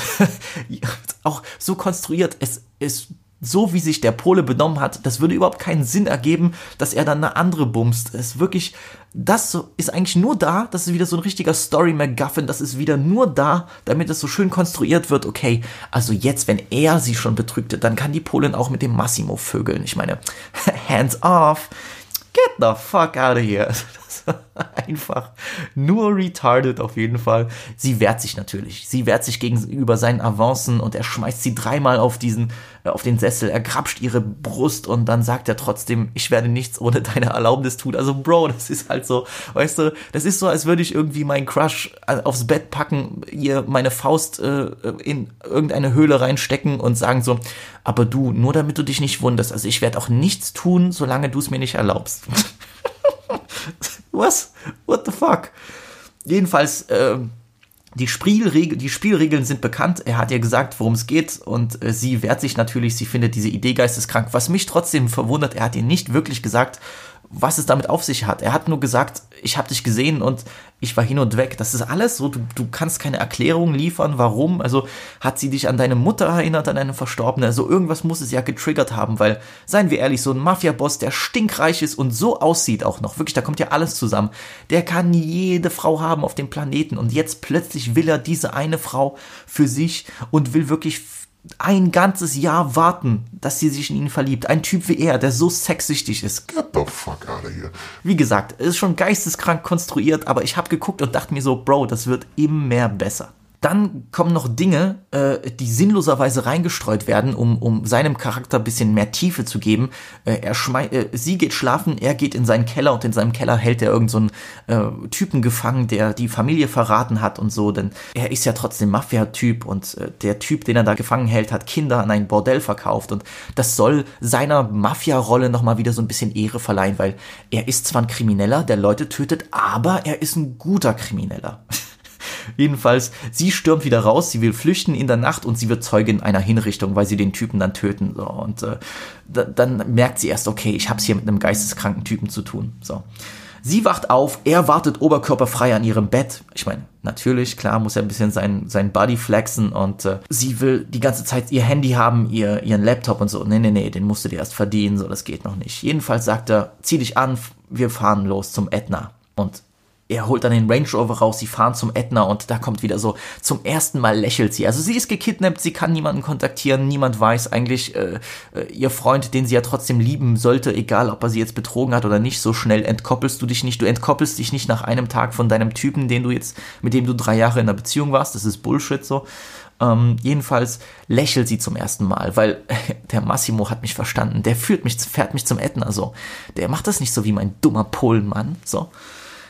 auch so konstruiert, es ist so wie sich der Pole benommen hat, das würde überhaupt keinen Sinn ergeben, dass er dann eine andere bumst. Es ist wirklich, das ist eigentlich nur da, das ist wieder so ein richtiger Story MacGuffin, das ist wieder nur da, damit es so schön konstruiert wird, okay, also jetzt, wenn er sie schon betrügte, dann kann die Polin auch mit dem Massimo vögeln. Ich meine, hands off, get the fuck out of here. einfach nur retarded auf jeden Fall. Sie wehrt sich natürlich. Sie wehrt sich gegenüber seinen Avancen und er schmeißt sie dreimal auf diesen, äh, auf den Sessel. Er grapscht ihre Brust und dann sagt er trotzdem, ich werde nichts ohne deine Erlaubnis tun. Also Bro, das ist halt so, weißt du, das ist so, als würde ich irgendwie meinen Crush äh, aufs Bett packen, ihr meine Faust äh, in irgendeine Höhle reinstecken und sagen so, aber du, nur damit du dich nicht wunderst, also ich werde auch nichts tun, solange du es mir nicht erlaubst. Was? What the fuck? Jedenfalls, äh, die, Spielregel, die Spielregeln sind bekannt. Er hat ihr gesagt, worum es geht und äh, sie wehrt sich natürlich. Sie findet diese Idee geisteskrank. Was mich trotzdem verwundert, er hat ihr nicht wirklich gesagt, was es damit auf sich hat. Er hat nur gesagt, ich habe dich gesehen und ich war hin und weg. Das ist alles so, du, du kannst keine Erklärung liefern, warum. Also hat sie dich an deine Mutter erinnert, an eine Verstorbene. Also irgendwas muss es ja getriggert haben, weil, seien wir ehrlich, so ein Mafia-Boss, der stinkreich ist und so aussieht auch noch, wirklich, da kommt ja alles zusammen. Der kann jede Frau haben auf dem Planeten und jetzt plötzlich will er diese eine Frau für sich und will wirklich ein ganzes Jahr warten, dass sie sich in ihn verliebt. Ein Typ wie er, der so sexsüchtig ist. Get the fuck out of here. Wie gesagt, ist schon geisteskrank konstruiert, aber ich habe geguckt und dachte mir so, Bro, das wird immer besser. Dann kommen noch Dinge, äh, die sinnloserweise reingestreut werden, um, um seinem Charakter ein bisschen mehr Tiefe zu geben. Äh, er schmei äh, sie geht schlafen, er geht in seinen Keller und in seinem Keller hält er irgendeinen so äh, Typen gefangen, der die Familie verraten hat und so, denn er ist ja trotzdem Mafia-Typ und äh, der Typ, den er da gefangen hält, hat Kinder an ein Bordell verkauft und das soll seiner Mafia-Rolle nochmal wieder so ein bisschen Ehre verleihen, weil er ist zwar ein Krimineller, der Leute tötet, aber er ist ein guter Krimineller. Jedenfalls, sie stürmt wieder raus, sie will flüchten in der Nacht und sie wird Zeugin einer Hinrichtung, weil sie den Typen dann töten. So. Und äh, dann merkt sie erst, okay, ich hab's hier mit einem geisteskranken Typen zu tun. So. Sie wacht auf, er wartet oberkörperfrei an ihrem Bett. Ich meine, natürlich, klar, muss er ein bisschen sein, sein Body flexen und äh, sie will die ganze Zeit ihr Handy haben, ihr, ihren Laptop und so. Nee, nee, nee, den musst du dir erst verdienen, so, das geht noch nicht. Jedenfalls sagt er, zieh dich an, wir fahren los zum Ätna. Und er holt dann den Range Rover raus, sie fahren zum Ätna und da kommt wieder so, zum ersten Mal lächelt sie. Also sie ist gekidnappt, sie kann niemanden kontaktieren, niemand weiß eigentlich, äh, äh, ihr Freund, den sie ja trotzdem lieben sollte, egal ob er sie jetzt betrogen hat oder nicht, so schnell entkoppelst du dich nicht. Du entkoppelst dich nicht nach einem Tag von deinem Typen, den du jetzt, mit dem du drei Jahre in einer Beziehung warst, das ist Bullshit so. Ähm, jedenfalls lächelt sie zum ersten Mal, weil der Massimo hat mich verstanden. Der führt mich, fährt mich zum Ätna so. Der macht das nicht so wie mein dummer Polenmann, so.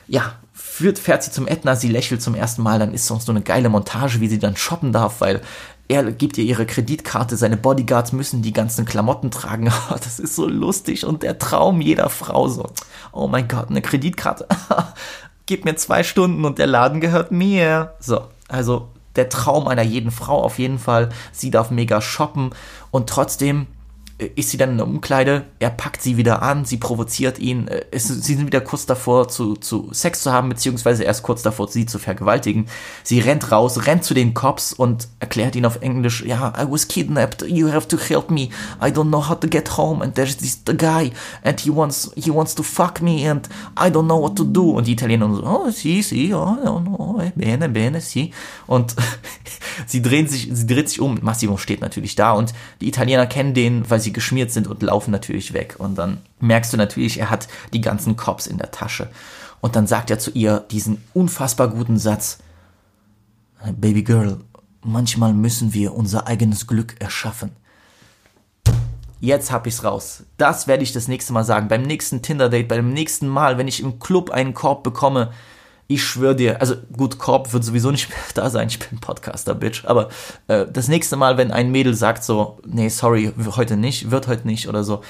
Ja, führt, fährt sie zum Ätna, sie lächelt zum ersten Mal, dann ist sonst so eine geile Montage, wie sie dann shoppen darf, weil er gibt ihr ihre Kreditkarte, seine Bodyguards müssen die ganzen Klamotten tragen. Oh, das ist so lustig und der Traum jeder Frau so. Oh mein Gott, eine Kreditkarte. Gib mir zwei Stunden und der Laden gehört mir. So, also der Traum einer jeden Frau auf jeden Fall. Sie darf mega shoppen und trotzdem ist sie dann in der Umkleide, er packt sie wieder an, sie provoziert ihn, äh, es, sie sind wieder kurz davor zu, zu Sex zu haben, beziehungsweise erst kurz davor, sie zu vergewaltigen. Sie rennt raus, rennt zu den Cops und erklärt ihnen auf Englisch, ja, I was kidnapped, you have to help me, I don't know how to get home. And there's this guy. And he wants, he wants to fuck me. And I don't know what to do. Und die Italiener so, oh, si, si, oh, no, no, bene, bene, si. Und sie drehen sich, sie dreht sich um, Massimo steht natürlich da. Und die Italiener kennen den, weil sie geschmiert sind und laufen natürlich weg. Und dann merkst du natürlich, er hat die ganzen Cops in der Tasche. Und dann sagt er zu ihr diesen unfassbar guten Satz, Baby Girl, manchmal müssen wir unser eigenes Glück erschaffen. Jetzt hab ich's raus. Das werde ich das nächste Mal sagen. Beim nächsten Tinder-Date, beim nächsten Mal, wenn ich im Club einen Korb bekomme, ich schwöre dir, also gut, Korb wird sowieso nicht mehr da sein, ich bin Podcaster, Bitch, aber äh, das nächste Mal, wenn ein Mädel sagt so, nee, sorry, heute nicht, wird heute nicht oder so,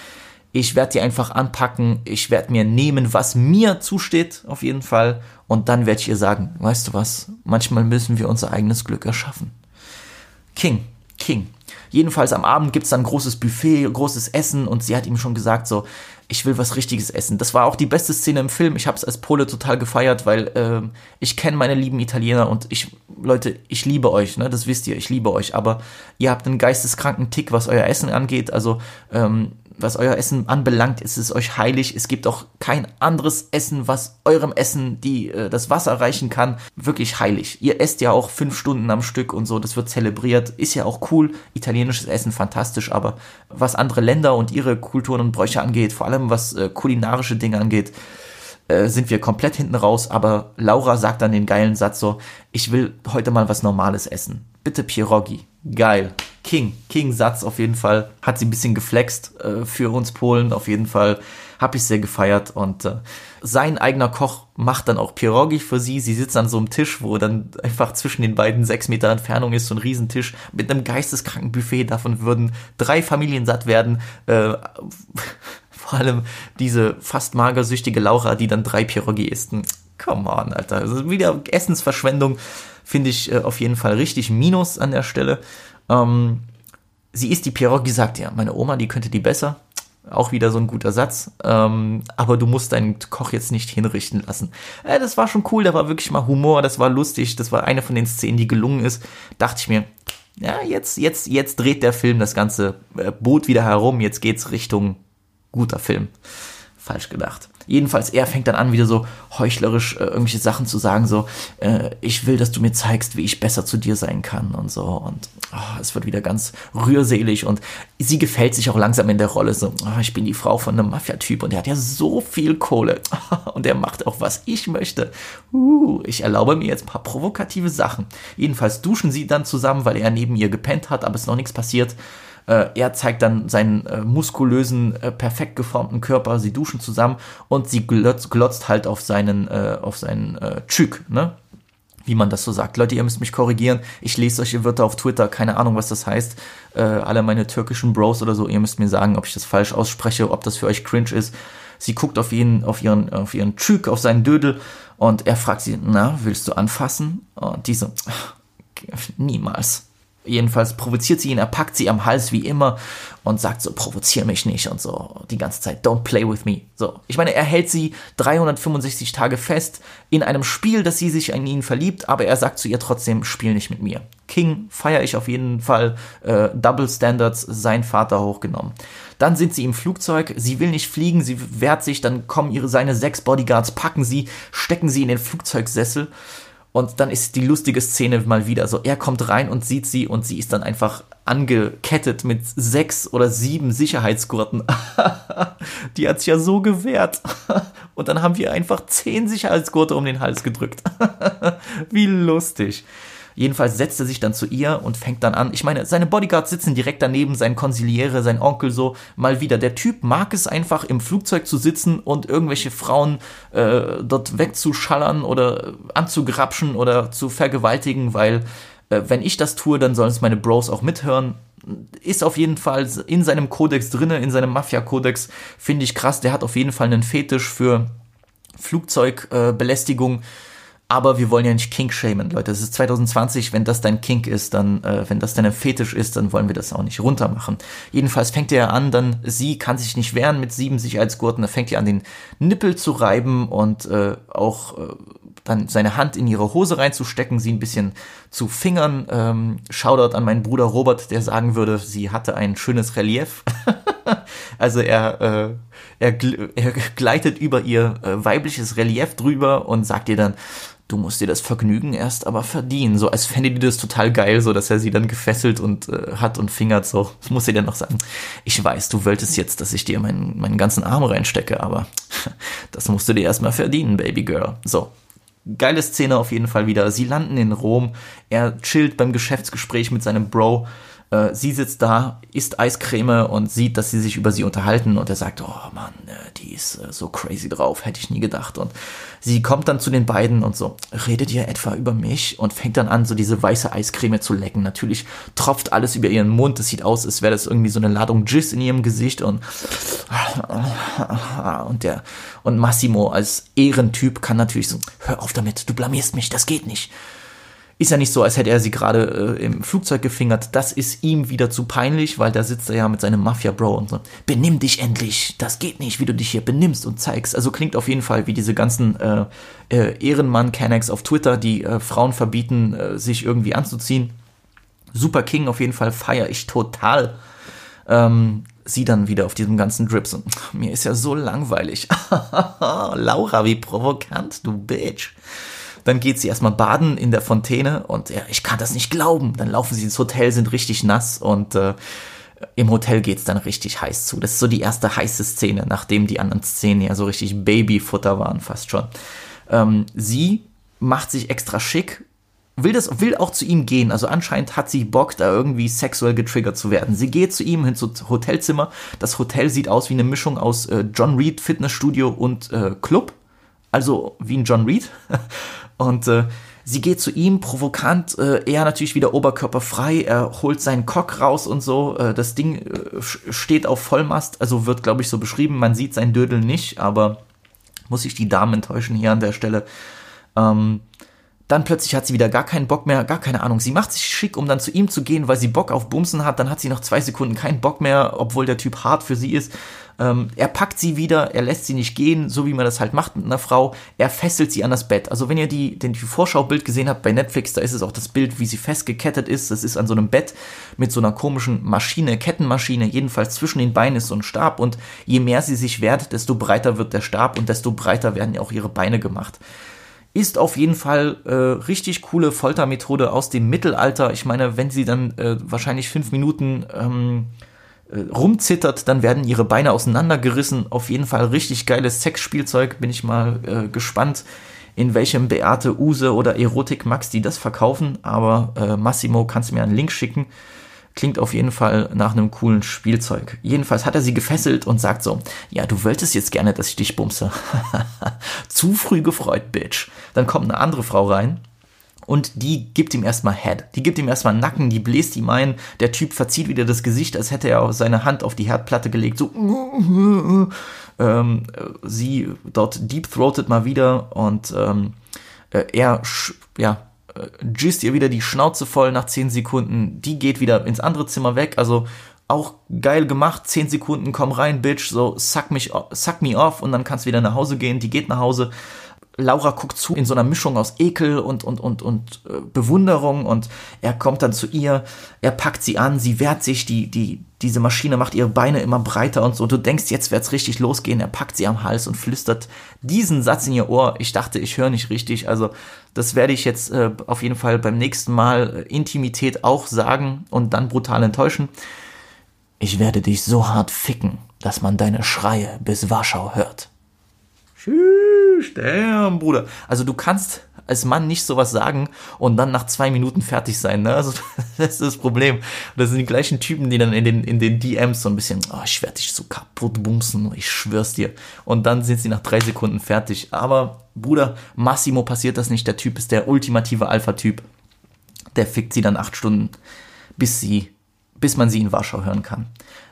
ich werde die einfach anpacken, ich werde mir nehmen, was mir zusteht, auf jeden Fall, und dann werde ich ihr sagen, weißt du was, manchmal müssen wir unser eigenes Glück erschaffen. King, King. Jedenfalls am Abend gibt's dann ein großes Buffet, großes Essen und sie hat ihm schon gesagt so, ich will was Richtiges essen. Das war auch die beste Szene im Film. Ich habe es als Pole total gefeiert, weil äh, ich kenne meine lieben Italiener und ich, Leute, ich liebe euch, ne? Das wisst ihr, ich liebe euch. Aber ihr habt einen geisteskranken Tick, was euer Essen angeht. Also ähm, was euer Essen anbelangt, ist es euch heilig. Es gibt auch kein anderes Essen, was eurem Essen die, äh, das Wasser reichen kann. Wirklich heilig. Ihr esst ja auch fünf Stunden am Stück und so, das wird zelebriert. Ist ja auch cool. Italienisches Essen fantastisch, aber was andere Länder und ihre Kulturen und Bräuche angeht, vor allem was äh, kulinarische Dinge angeht, äh, sind wir komplett hinten raus, aber Laura sagt dann den geilen Satz so, ich will heute mal was Normales essen. Bitte Pierogi. Geil. King. King-Satz auf jeden Fall. Hat sie ein bisschen geflext äh, für uns Polen. Auf jeden Fall habe ich sehr gefeiert. Und äh, sein eigener Koch macht dann auch Pierogi für sie. Sie sitzt an so einem Tisch, wo dann einfach zwischen den beiden sechs Meter Entfernung ist, so ein Riesentisch mit einem geisteskranken Buffet. Davon würden drei Familien satt werden. Äh, vor allem diese fast magersüchtige Laura, die dann drei Pierogi isst. Come on, Alter. Also wieder Essensverschwendung finde ich äh, auf jeden Fall richtig Minus an der Stelle. Ähm, sie isst die Pierogi, sagt ja, meine Oma, die könnte die besser. Auch wieder so ein guter Satz. Ähm, aber du musst deinen Koch jetzt nicht hinrichten lassen. Äh, das war schon cool, da war wirklich mal Humor, das war lustig, das war eine von den Szenen, die gelungen ist. Dachte ich mir, ja, jetzt, jetzt, jetzt dreht der Film das ganze äh, Boot wieder herum, jetzt geht's Richtung guter Film. Falsch gedacht. Jedenfalls, er fängt dann an, wieder so heuchlerisch äh, irgendwelche Sachen zu sagen, so, äh, ich will, dass du mir zeigst, wie ich besser zu dir sein kann und so. Und oh, es wird wieder ganz rührselig und sie gefällt sich auch langsam in der Rolle, so, oh, ich bin die Frau von einem Mafia-Typ und er hat ja so viel Kohle und er macht auch, was ich möchte. Uh, ich erlaube mir jetzt ein paar provokative Sachen. Jedenfalls duschen sie dann zusammen, weil er neben ihr gepennt hat, aber es ist noch nichts passiert. Äh, er zeigt dann seinen äh, muskulösen, äh, perfekt geformten Körper. Sie duschen zusammen und sie glotzt, glotzt halt auf seinen, äh, auf seinen äh, Chük, ne? Wie man das so sagt. Leute, ihr müsst mich korrigieren. Ich lese solche Wörter auf Twitter. Keine Ahnung, was das heißt. Äh, alle meine türkischen Bros oder so. Ihr müsst mir sagen, ob ich das falsch ausspreche, ob das für euch cringe ist. Sie guckt auf ihn, auf ihren, auf ihren Chük, auf seinen Dödel und er fragt sie, na, willst du anfassen? Und die so, niemals. Jedenfalls provoziert sie ihn, er packt sie am Hals wie immer und sagt so, provozier mich nicht und so die ganze Zeit, don't play with me. So, ich meine, er hält sie 365 Tage fest in einem Spiel, dass sie sich an ihn verliebt, aber er sagt zu ihr trotzdem, spiel nicht mit mir. King feiere ich auf jeden Fall, äh, Double Standards, sein Vater hochgenommen. Dann sind sie im Flugzeug, sie will nicht fliegen, sie wehrt sich, dann kommen ihre, seine sechs Bodyguards, packen sie, stecken sie in den Flugzeugsessel und dann ist die lustige Szene mal wieder so, er kommt rein und sieht sie und sie ist dann einfach angekettet mit sechs oder sieben Sicherheitsgurten. die hat sich ja so gewehrt. und dann haben wir einfach zehn Sicherheitsgurte um den Hals gedrückt. Wie lustig. Jedenfalls setzt er sich dann zu ihr und fängt dann an. Ich meine, seine Bodyguards sitzen direkt daneben, sein Konsiliere, sein Onkel so, mal wieder. Der Typ mag es einfach, im Flugzeug zu sitzen und irgendwelche Frauen äh, dort wegzuschallern oder anzugrapschen oder zu vergewaltigen, weil äh, wenn ich das tue, dann sollen es meine Bros auch mithören ist auf jeden Fall in seinem Kodex drinne, in seinem Mafia-Kodex, finde ich krass. Der hat auf jeden Fall einen Fetisch für Flugzeugbelästigung. Äh, aber wir wollen ja nicht Kink shamen, Leute. Es ist 2020, wenn das dein Kink ist, dann, äh, wenn das dein Fetisch ist, dann wollen wir das auch nicht runtermachen. Jedenfalls fängt er an, dann, sie kann sich nicht wehren mit sieben Sicherheitsgurten, dann fängt er an, den Nippel zu reiben und äh, auch äh, dann seine Hand in ihre Hose reinzustecken, sie ein bisschen zu fingern. Ähm, Shoutout an meinen Bruder Robert, der sagen würde, sie hatte ein schönes Relief. also er, äh, er, gleitet über ihr äh, weibliches Relief drüber und sagt ihr dann, du musst dir das Vergnügen erst aber verdienen. So als fände die das total geil, so dass er sie dann gefesselt und äh, hat und fingert. So muss sie dann noch sagen, ich weiß, du wolltest jetzt, dass ich dir meinen, meinen ganzen Arm reinstecke, aber das musst du dir erstmal verdienen, Baby Girl. So. Geile Szene auf jeden Fall wieder. Sie landen in Rom. Er chillt beim Geschäftsgespräch mit seinem Bro äh, sie sitzt da, isst Eiscreme und sieht, dass sie sich über sie unterhalten und er sagt, oh Mann, äh, die ist äh, so crazy drauf, hätte ich nie gedacht. Und sie kommt dann zu den beiden und so, redet ihr etwa über mich? Und fängt dann an, so diese weiße Eiscreme zu lecken. Natürlich tropft alles über ihren Mund, es sieht aus, als wäre das irgendwie so eine Ladung Jizz in ihrem Gesicht und und der und Massimo als Ehrentyp kann natürlich so, hör auf damit, du blamierst mich, das geht nicht ist ja nicht so, als hätte er sie gerade äh, im Flugzeug gefingert. Das ist ihm wieder zu peinlich, weil da sitzt er ja mit seinem Mafia-Bro und so. Benimm dich endlich. Das geht nicht, wie du dich hier benimmst und zeigst. Also klingt auf jeden Fall wie diese ganzen äh, äh, Ehrenmann-Canex auf Twitter, die äh, Frauen verbieten, äh, sich irgendwie anzuziehen. Super King auf jeden Fall feiere ich total. Ähm, sie dann wieder auf diesem ganzen Drips und mir ist ja so langweilig. Laura, wie provokant, du Bitch. Dann geht sie erstmal baden in der Fontäne und ja, ich kann das nicht glauben. Dann laufen sie ins Hotel, sind richtig nass und äh, im Hotel geht's dann richtig heiß zu. Das ist so die erste heiße Szene, nachdem die anderen Szenen ja so richtig Babyfutter waren, fast schon. Ähm, sie macht sich extra schick, will das, will auch zu ihm gehen. Also anscheinend hat sie Bock, da irgendwie sexuell getriggert zu werden. Sie geht zu ihm hin zu Hotelzimmer. Das Hotel sieht aus wie eine Mischung aus äh, John Reed Fitnessstudio und äh, Club. Also wie ein John Reed. und äh, Sie geht zu ihm, provokant, äh, er natürlich wieder oberkörperfrei, er holt seinen Cock raus und so. Äh, das Ding äh, steht auf Vollmast, also wird, glaube ich, so beschrieben. Man sieht sein Dödel nicht, aber muss ich die Damen enttäuschen hier an der Stelle. Ähm, dann plötzlich hat sie wieder gar keinen Bock mehr, gar keine Ahnung. Sie macht sich schick, um dann zu ihm zu gehen, weil sie Bock auf Bumsen hat. Dann hat sie nach zwei Sekunden keinen Bock mehr, obwohl der Typ hart für sie ist. Ähm, er packt sie wieder, er lässt sie nicht gehen, so wie man das halt macht mit einer Frau. Er fesselt sie an das Bett. Also wenn ihr die, den Vorschaubild gesehen habt bei Netflix, da ist es auch das Bild, wie sie festgekettet ist. Das ist an so einem Bett mit so einer komischen Maschine, Kettenmaschine. Jedenfalls zwischen den Beinen ist so ein Stab und je mehr sie sich wehrt, desto breiter wird der Stab und desto breiter werden auch ihre Beine gemacht. Ist auf jeden Fall äh, richtig coole Foltermethode aus dem Mittelalter. Ich meine, wenn sie dann äh, wahrscheinlich fünf Minuten ähm, äh, rumzittert, dann werden ihre Beine auseinandergerissen. Auf jeden Fall richtig geiles Sexspielzeug. Bin ich mal äh, gespannt, in welchem Beate Use oder Erotik Max die das verkaufen. Aber äh, Massimo, kannst du mir einen Link schicken? Klingt auf jeden Fall nach einem coolen Spielzeug. Jedenfalls hat er sie gefesselt und sagt so, ja, du wolltest jetzt gerne, dass ich dich bumse. Zu früh gefreut, Bitch. Dann kommt eine andere Frau rein und die gibt ihm erstmal Head. Die gibt ihm erstmal Nacken, die bläst ihm ein. Der Typ verzieht wieder das Gesicht, als hätte er seine Hand auf die Herdplatte gelegt. So, ähm, sie dort deep-throatet mal wieder und ähm, äh, er, ja, äh, gisst ihr wieder die Schnauze voll nach 10 Sekunden. Die geht wieder ins andere Zimmer weg. Also auch geil gemacht. 10 Sekunden, komm rein, Bitch. So, suck, mich, suck me off und dann kannst du wieder nach Hause gehen. Die geht nach Hause. Laura guckt zu in so einer Mischung aus Ekel und, und, und, und äh, Bewunderung und er kommt dann zu ihr, er packt sie an, sie wehrt sich, die, die, diese Maschine macht ihre Beine immer breiter und so. Du denkst, jetzt wird's richtig losgehen. Er packt sie am Hals und flüstert diesen Satz in ihr Ohr. Ich dachte, ich höre nicht richtig. Also, das werde ich jetzt äh, auf jeden Fall beim nächsten Mal äh, Intimität auch sagen und dann brutal enttäuschen. Ich werde dich so hart ficken, dass man deine Schreie bis Warschau hört. Tschüss, damn, Bruder. Also du kannst als Mann nicht sowas sagen und dann nach zwei Minuten fertig sein. Ne? Also das ist das Problem. Das sind die gleichen Typen, die dann in den, in den DMs so ein bisschen, oh, ich werde dich so kaputt bumsen, ich schwör's dir. Und dann sind sie nach drei Sekunden fertig. Aber Bruder, Massimo passiert das nicht. Der Typ ist der ultimative Alpha-Typ. Der fickt sie dann acht Stunden, bis sie, bis man sie in Warschau hören kann.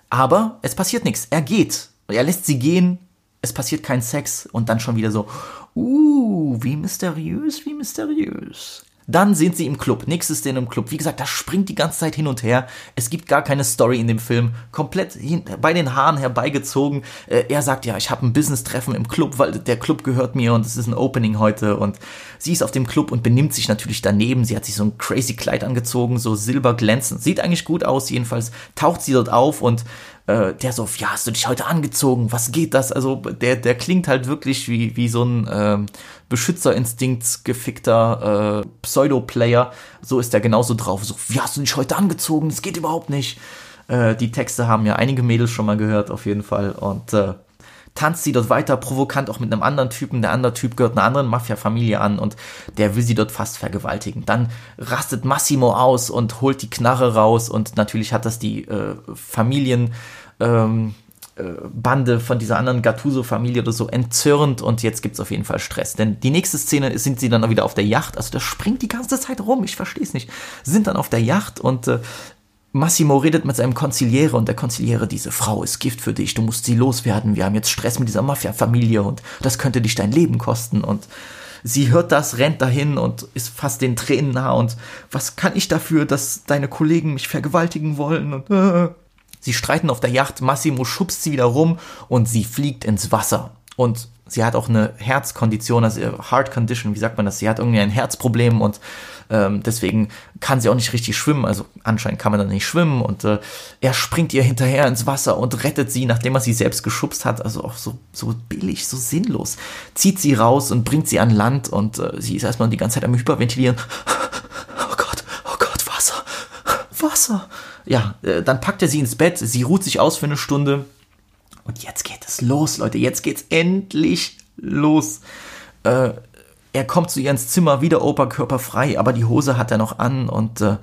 Aber es passiert nichts. Er geht. Er lässt sie gehen, es passiert kein Sex und dann schon wieder so, uh, wie mysteriös, wie mysteriös. Dann sind sie im Club. Nächste Szene im Club. Wie gesagt, das springt die ganze Zeit hin und her. Es gibt gar keine Story in dem Film. Komplett hin, bei den Haaren herbeigezogen. Äh, er sagt, ja, ich habe ein Business-Treffen im Club, weil der Club gehört mir und es ist ein Opening heute. Und sie ist auf dem Club und benimmt sich natürlich daneben. Sie hat sich so ein crazy Kleid angezogen, so silberglänzend. Sieht eigentlich gut aus. Jedenfalls taucht sie dort auf und äh, der so, ja, hast du dich heute angezogen? Was geht das? Also der, der klingt halt wirklich wie, wie so ein äh, Beschützerinstinkt gefickter äh, Pseudo-Player. So ist der genauso drauf. So, wie hast du dich heute angezogen? Das geht überhaupt nicht. Äh, die Texte haben ja einige Mädels schon mal gehört, auf jeden Fall. Und äh, tanzt sie dort weiter provokant auch mit einem anderen Typen. Der andere Typ gehört einer anderen Mafia-Familie an und der will sie dort fast vergewaltigen. Dann rastet Massimo aus und holt die Knarre raus und natürlich hat das die äh, Familien ähm, äh, Bande von dieser anderen Gattuso-Familie oder so entzürnt und jetzt gibt's auf jeden Fall Stress. Denn die nächste Szene sind sie dann wieder auf der Yacht, also das springt die ganze Zeit rum, ich verstehe es nicht. Sind dann auf der Yacht und äh, Massimo redet mit seinem Konziliere und der Konziliere, diese Frau ist Gift für dich, du musst sie loswerden, wir haben jetzt Stress mit dieser Mafia-Familie und das könnte dich dein Leben kosten. Und sie hört das, rennt dahin und ist fast den Tränen nah und was kann ich dafür, dass deine Kollegen mich vergewaltigen wollen? Und äh, Sie streiten auf der Yacht, Massimo schubst sie wieder rum und sie fliegt ins Wasser. Und sie hat auch eine Herzkondition, also Heart Condition, wie sagt man das? Sie hat irgendwie ein Herzproblem und ähm, deswegen kann sie auch nicht richtig schwimmen. Also anscheinend kann man da nicht schwimmen und äh, er springt ihr hinterher ins Wasser und rettet sie, nachdem er sie selbst geschubst hat. Also auch so, so billig, so sinnlos. Zieht sie raus und bringt sie an Land und äh, sie ist erstmal die ganze Zeit am Hyperventilieren. Oh Gott, oh Gott, Wasser, Wasser. Ja, äh, dann packt er sie ins Bett, sie ruht sich aus für eine Stunde. Und jetzt geht es los, Leute, jetzt geht's endlich los. Äh, er kommt zu ihr ins Zimmer, wieder Oberkörper frei, aber die Hose hat er noch an und äh,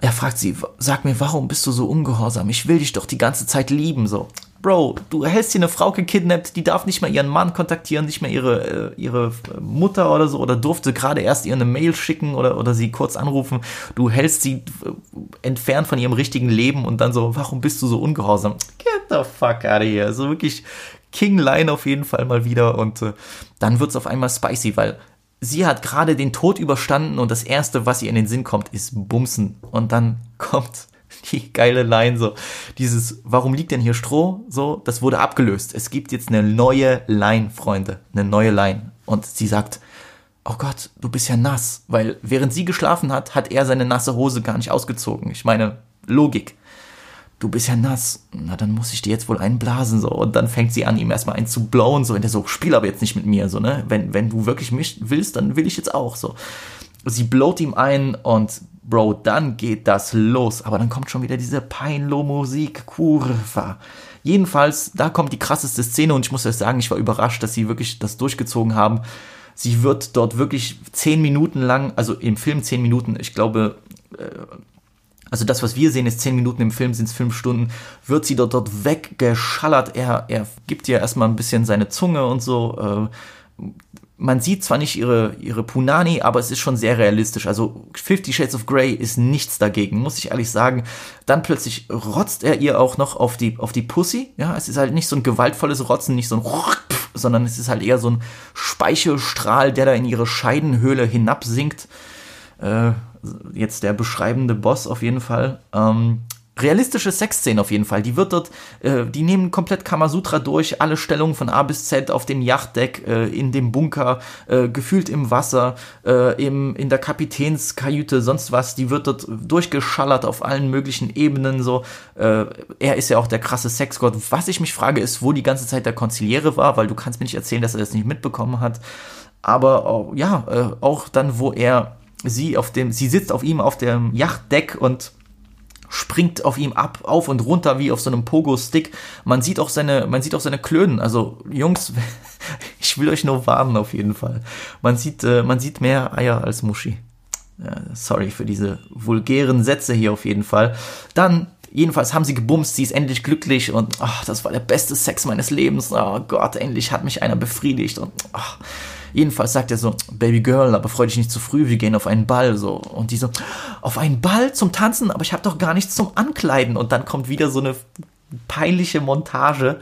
er fragt sie, sag mir, warum bist du so ungehorsam? Ich will dich doch die ganze Zeit lieben, so. Bro, du hältst hier eine Frau gekidnappt, die darf nicht mehr ihren Mann kontaktieren, nicht mehr ihre, äh, ihre Mutter oder so, oder durfte gerade erst ihr eine Mail schicken oder, oder sie kurz anrufen. Du hältst sie äh, entfernt von ihrem richtigen Leben und dann so, warum bist du so ungehorsam? Get the fuck out of here. Also wirklich King Line auf jeden Fall mal wieder und äh, dann wird's auf einmal spicy, weil sie hat gerade den Tod überstanden und das erste, was ihr in den Sinn kommt, ist Bumsen. Und dann kommt die geile Line so. Dieses, warum liegt denn hier Stroh? So, das wurde abgelöst. Es gibt jetzt eine neue Line, Freunde. Eine neue Line. Und sie sagt, oh Gott, du bist ja nass. Weil während sie geschlafen hat, hat er seine nasse Hose gar nicht ausgezogen. Ich meine, Logik. Du bist ja nass. Na, dann muss ich dir jetzt wohl einblasen, so. Und dann fängt sie an, ihm erstmal einen zu blowen, so. Und der so, spiel aber jetzt nicht mit mir, so, ne? Wenn, wenn du wirklich mich willst, dann will ich jetzt auch, so. Sie blowt ihm ein und Bro, dann geht das los. Aber dann kommt schon wieder diese Peinlo-Musik, Kurva. Jedenfalls, da kommt die krasseste Szene und ich muss euch sagen, ich war überrascht, dass sie wirklich das durchgezogen haben. Sie wird dort wirklich zehn Minuten lang, also im Film zehn Minuten, ich glaube, äh, also das, was wir sehen, ist zehn Minuten, im Film sind es fünf Stunden, wird sie dort, dort weggeschallert. Er, er gibt ihr erstmal ein bisschen seine Zunge und so. Äh, man sieht zwar nicht ihre, ihre Punani, aber es ist schon sehr realistisch. Also Fifty Shades of Grey ist nichts dagegen, muss ich ehrlich sagen. Dann plötzlich rotzt er ihr auch noch auf die, auf die Pussy. Ja, es ist halt nicht so ein gewaltvolles Rotzen, nicht so ein sondern es ist halt eher so ein Speichelstrahl, der da in ihre Scheidenhöhle hinabsinkt. Äh, jetzt der beschreibende Boss auf jeden Fall. Ähm, realistische Sexszene auf jeden Fall. Die wird dort, äh, die nehmen komplett Kamasutra durch, alle Stellungen von A bis Z auf dem Yachtdeck, äh, in dem Bunker, äh, gefühlt im Wasser, äh, im, in der Kapitänskajüte, sonst was. Die wird dort durchgeschallert auf allen möglichen Ebenen. So, äh, er ist ja auch der krasse Sexgott. Was ich mich frage, ist, wo die ganze Zeit der Konziliere war, weil du kannst mir nicht erzählen, dass er das nicht mitbekommen hat. Aber oh, ja, äh, auch dann, wo er sie auf dem, sie sitzt auf ihm auf dem Yachtdeck und springt auf ihm ab, auf und runter wie auf so einem Pogo-Stick. Man sieht auch seine, man sieht auch seine Klönen. Also Jungs, ich will euch nur warnen auf jeden Fall. Man sieht, äh, man sieht mehr Eier als Muschi. Ja, sorry für diese vulgären Sätze hier auf jeden Fall. Dann Jedenfalls haben sie gebumst, sie ist endlich glücklich und ach, das war der beste Sex meines Lebens. Oh Gott, endlich hat mich einer befriedigt und ach, Jedenfalls sagt er so, Baby Girl, aber freu dich nicht zu früh, wir gehen auf einen Ball, so. Und die so, auf einen Ball zum Tanzen, aber ich habe doch gar nichts zum Ankleiden. Und dann kommt wieder so eine peinliche Montage,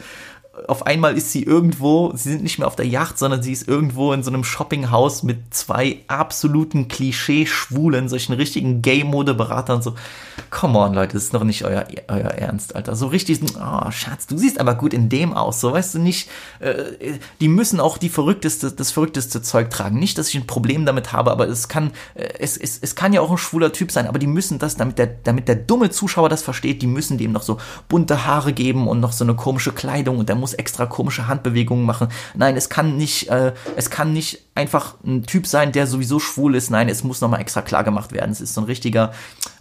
auf einmal ist sie irgendwo, sie sind nicht mehr auf der Yacht, sondern sie ist irgendwo in so einem Shoppinghaus mit zwei absoluten Klischee-Schwulen, solchen richtigen Gay-Mode-Beratern. So, come on, Leute, das ist noch nicht euer, euer Ernst, Alter. So richtig, oh, Schatz, du siehst aber gut in dem aus. So, weißt du nicht, äh, die müssen auch die verrückteste, das verrückteste Zeug tragen. Nicht, dass ich ein Problem damit habe, aber es kann, äh, es, es, es kann ja auch ein schwuler Typ sein, aber die müssen das, damit der, damit der dumme Zuschauer das versteht, die müssen dem noch so bunte Haare geben und noch so eine komische Kleidung und der muss extra komische Handbewegungen machen. Nein, es kann nicht, äh, es kann nicht einfach ein Typ sein, der sowieso schwul ist. Nein, es muss nochmal extra klar gemacht werden. Es ist so ein richtiger,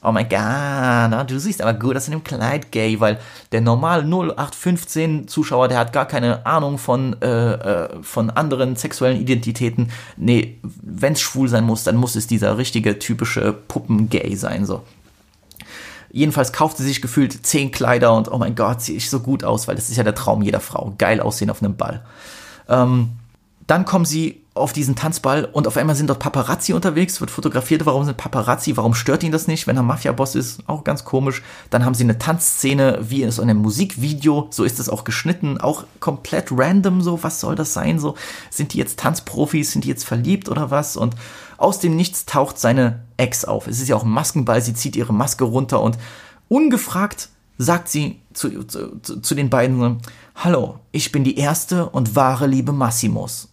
oh mein Gott, du siehst aber gut aus in dem Kleid gay, weil der normale 0815 Zuschauer, der hat gar keine Ahnung von, äh, äh, von anderen sexuellen Identitäten. Nee, wenn es schwul sein muss, dann muss es dieser richtige, typische Puppen-Gay sein, so. Jedenfalls kauft sie sich gefühlt zehn Kleider und oh mein Gott, sehe ich so gut aus, weil das ist ja der Traum jeder Frau. Geil aussehen auf einem Ball. Ähm, dann kommen sie auf diesen Tanzball und auf einmal sind dort Paparazzi unterwegs, wird fotografiert. Warum sind Paparazzi? Warum stört ihn das nicht, wenn er Mafia-Boss ist? Auch ganz komisch. Dann haben sie eine Tanzszene, wie in so einem Musikvideo. So ist es auch geschnitten, auch komplett random. So, was soll das sein? So, sind die jetzt Tanzprofis? Sind die jetzt verliebt oder was? Und aus dem Nichts taucht seine Ex auf. Es ist ja auch ein Maskenball, sie zieht ihre Maske runter und ungefragt sagt sie zu, zu, zu den beiden, Hallo, ich bin die erste und wahre Liebe Massimos.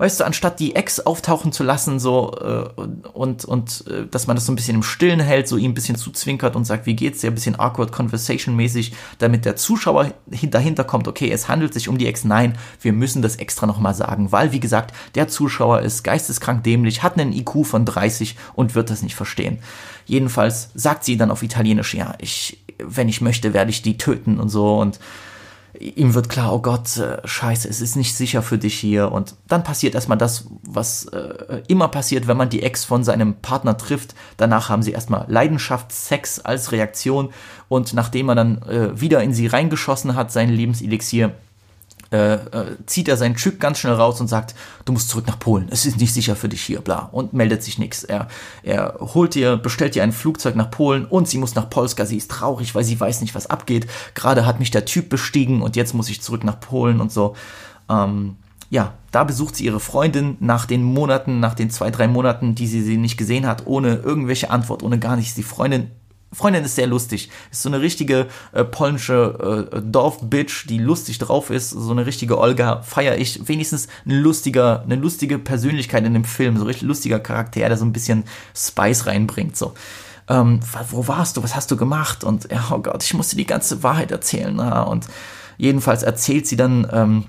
Weißt du, anstatt die Ex auftauchen zu lassen, so äh, und und äh, dass man das so ein bisschen im Stillen hält, so ihm ein bisschen zuzwinkert und sagt, wie geht's dir, ein bisschen awkward conversation mäßig, damit der Zuschauer dahinter kommt, okay, es handelt sich um die Ex. Nein, wir müssen das extra nochmal sagen, weil wie gesagt, der Zuschauer ist geisteskrank dämlich, hat einen IQ von 30 und wird das nicht verstehen. Jedenfalls sagt sie dann auf Italienisch, ja, ich, wenn ich möchte, werde ich die töten und so und ihm wird klar, oh Gott, äh, scheiße, es ist nicht sicher für dich hier. Und dann passiert erstmal das, was äh, immer passiert, wenn man die Ex von seinem Partner trifft. Danach haben sie erstmal Leidenschaftssex als Reaktion. Und nachdem er dann äh, wieder in sie reingeschossen hat, sein Lebenselixier, äh, äh, zieht er seinen Typ ganz schnell raus und sagt, du musst zurück nach Polen, es ist nicht sicher für dich hier, bla, und meldet sich nichts. Er, er holt ihr, bestellt ihr ein Flugzeug nach Polen und sie muss nach Polska. Sie ist traurig, weil sie weiß nicht, was abgeht. Gerade hat mich der Typ bestiegen und jetzt muss ich zurück nach Polen und so. Ähm, ja, da besucht sie ihre Freundin nach den Monaten, nach den zwei, drei Monaten, die sie sie nicht gesehen hat, ohne irgendwelche Antwort, ohne gar nichts. Die Freundin Freundin ist sehr lustig. Ist so eine richtige äh, polnische äh, Dorfbitch, die lustig drauf ist. So eine richtige Olga feiere ich. Wenigstens ein lustiger, eine lustige Persönlichkeit in dem Film. So richtig lustiger Charakter, der so ein bisschen Spice reinbringt. So. Ähm, wo warst du? Was hast du gemacht? Und ja, oh Gott, ich musste die ganze Wahrheit erzählen. Ja, und jedenfalls erzählt sie dann ähm,